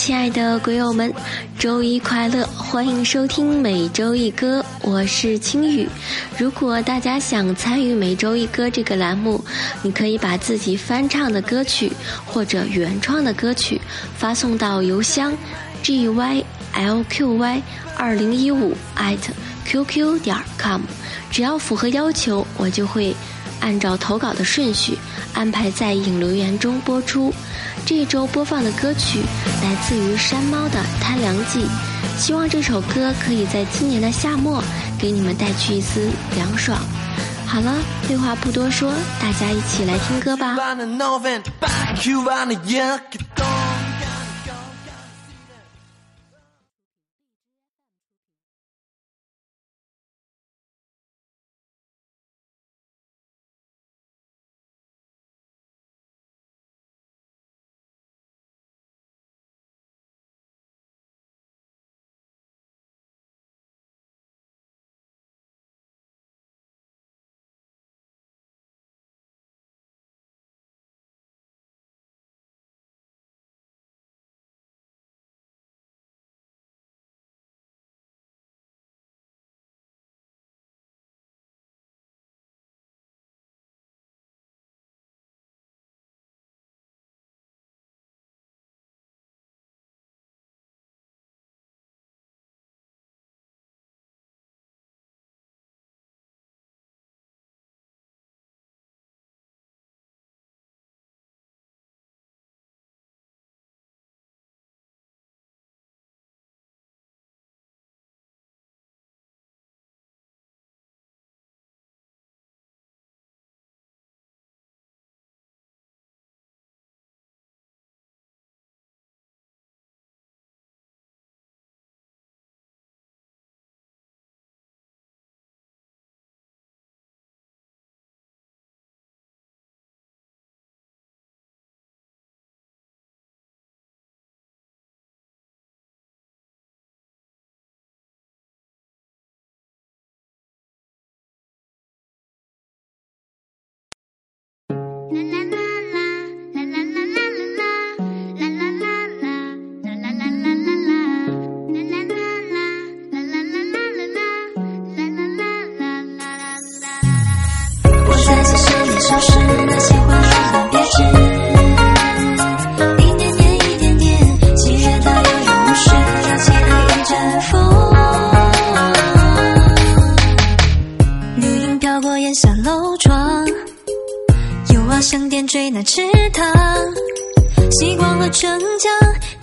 亲爱的鬼友们，周一快乐！欢迎收听每周一歌，我是青雨。如果大家想参与每周一歌这个栏目，你可以把自己翻唱的歌曲或者原创的歌曲发送到邮箱 g y l q y 二零一五 at qq 点 com，只要符合要求，我就会按照投稿的顺序安排在引留言中播出。这一周播放的歌曲来自于山猫的《贪凉记》，希望这首歌可以在今年的夏末给你们带去一丝凉爽。好了，废话不多说，大家一起来听歌吧。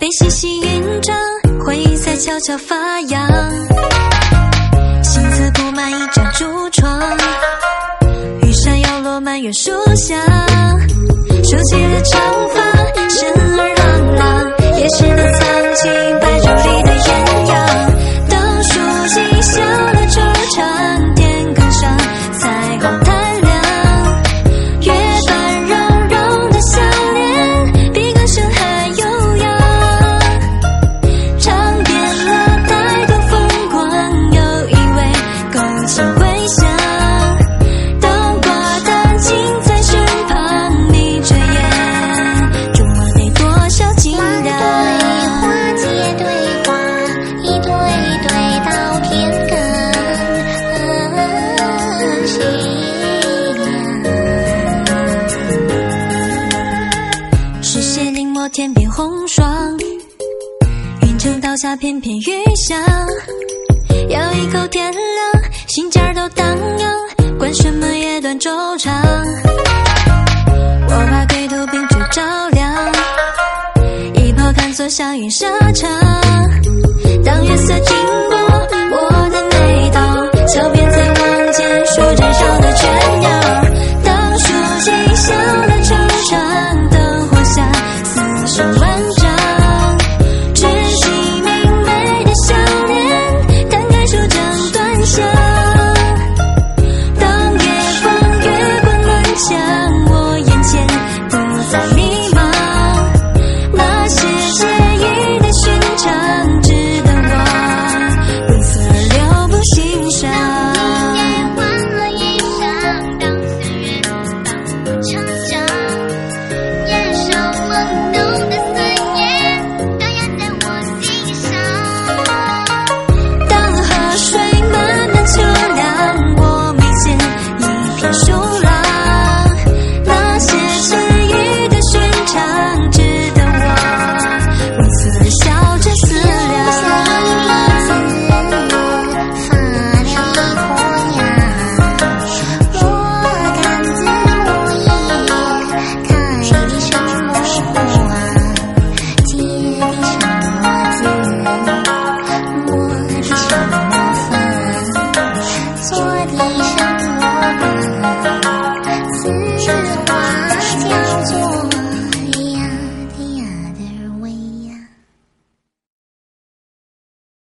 你细细印章回忆，在悄悄发芽。星子铺满一张竹窗，雨伞摇落满院树下，梳起了长发，声儿朗朗，也是那苍青白竹林。坐小雨沙场，当月色静。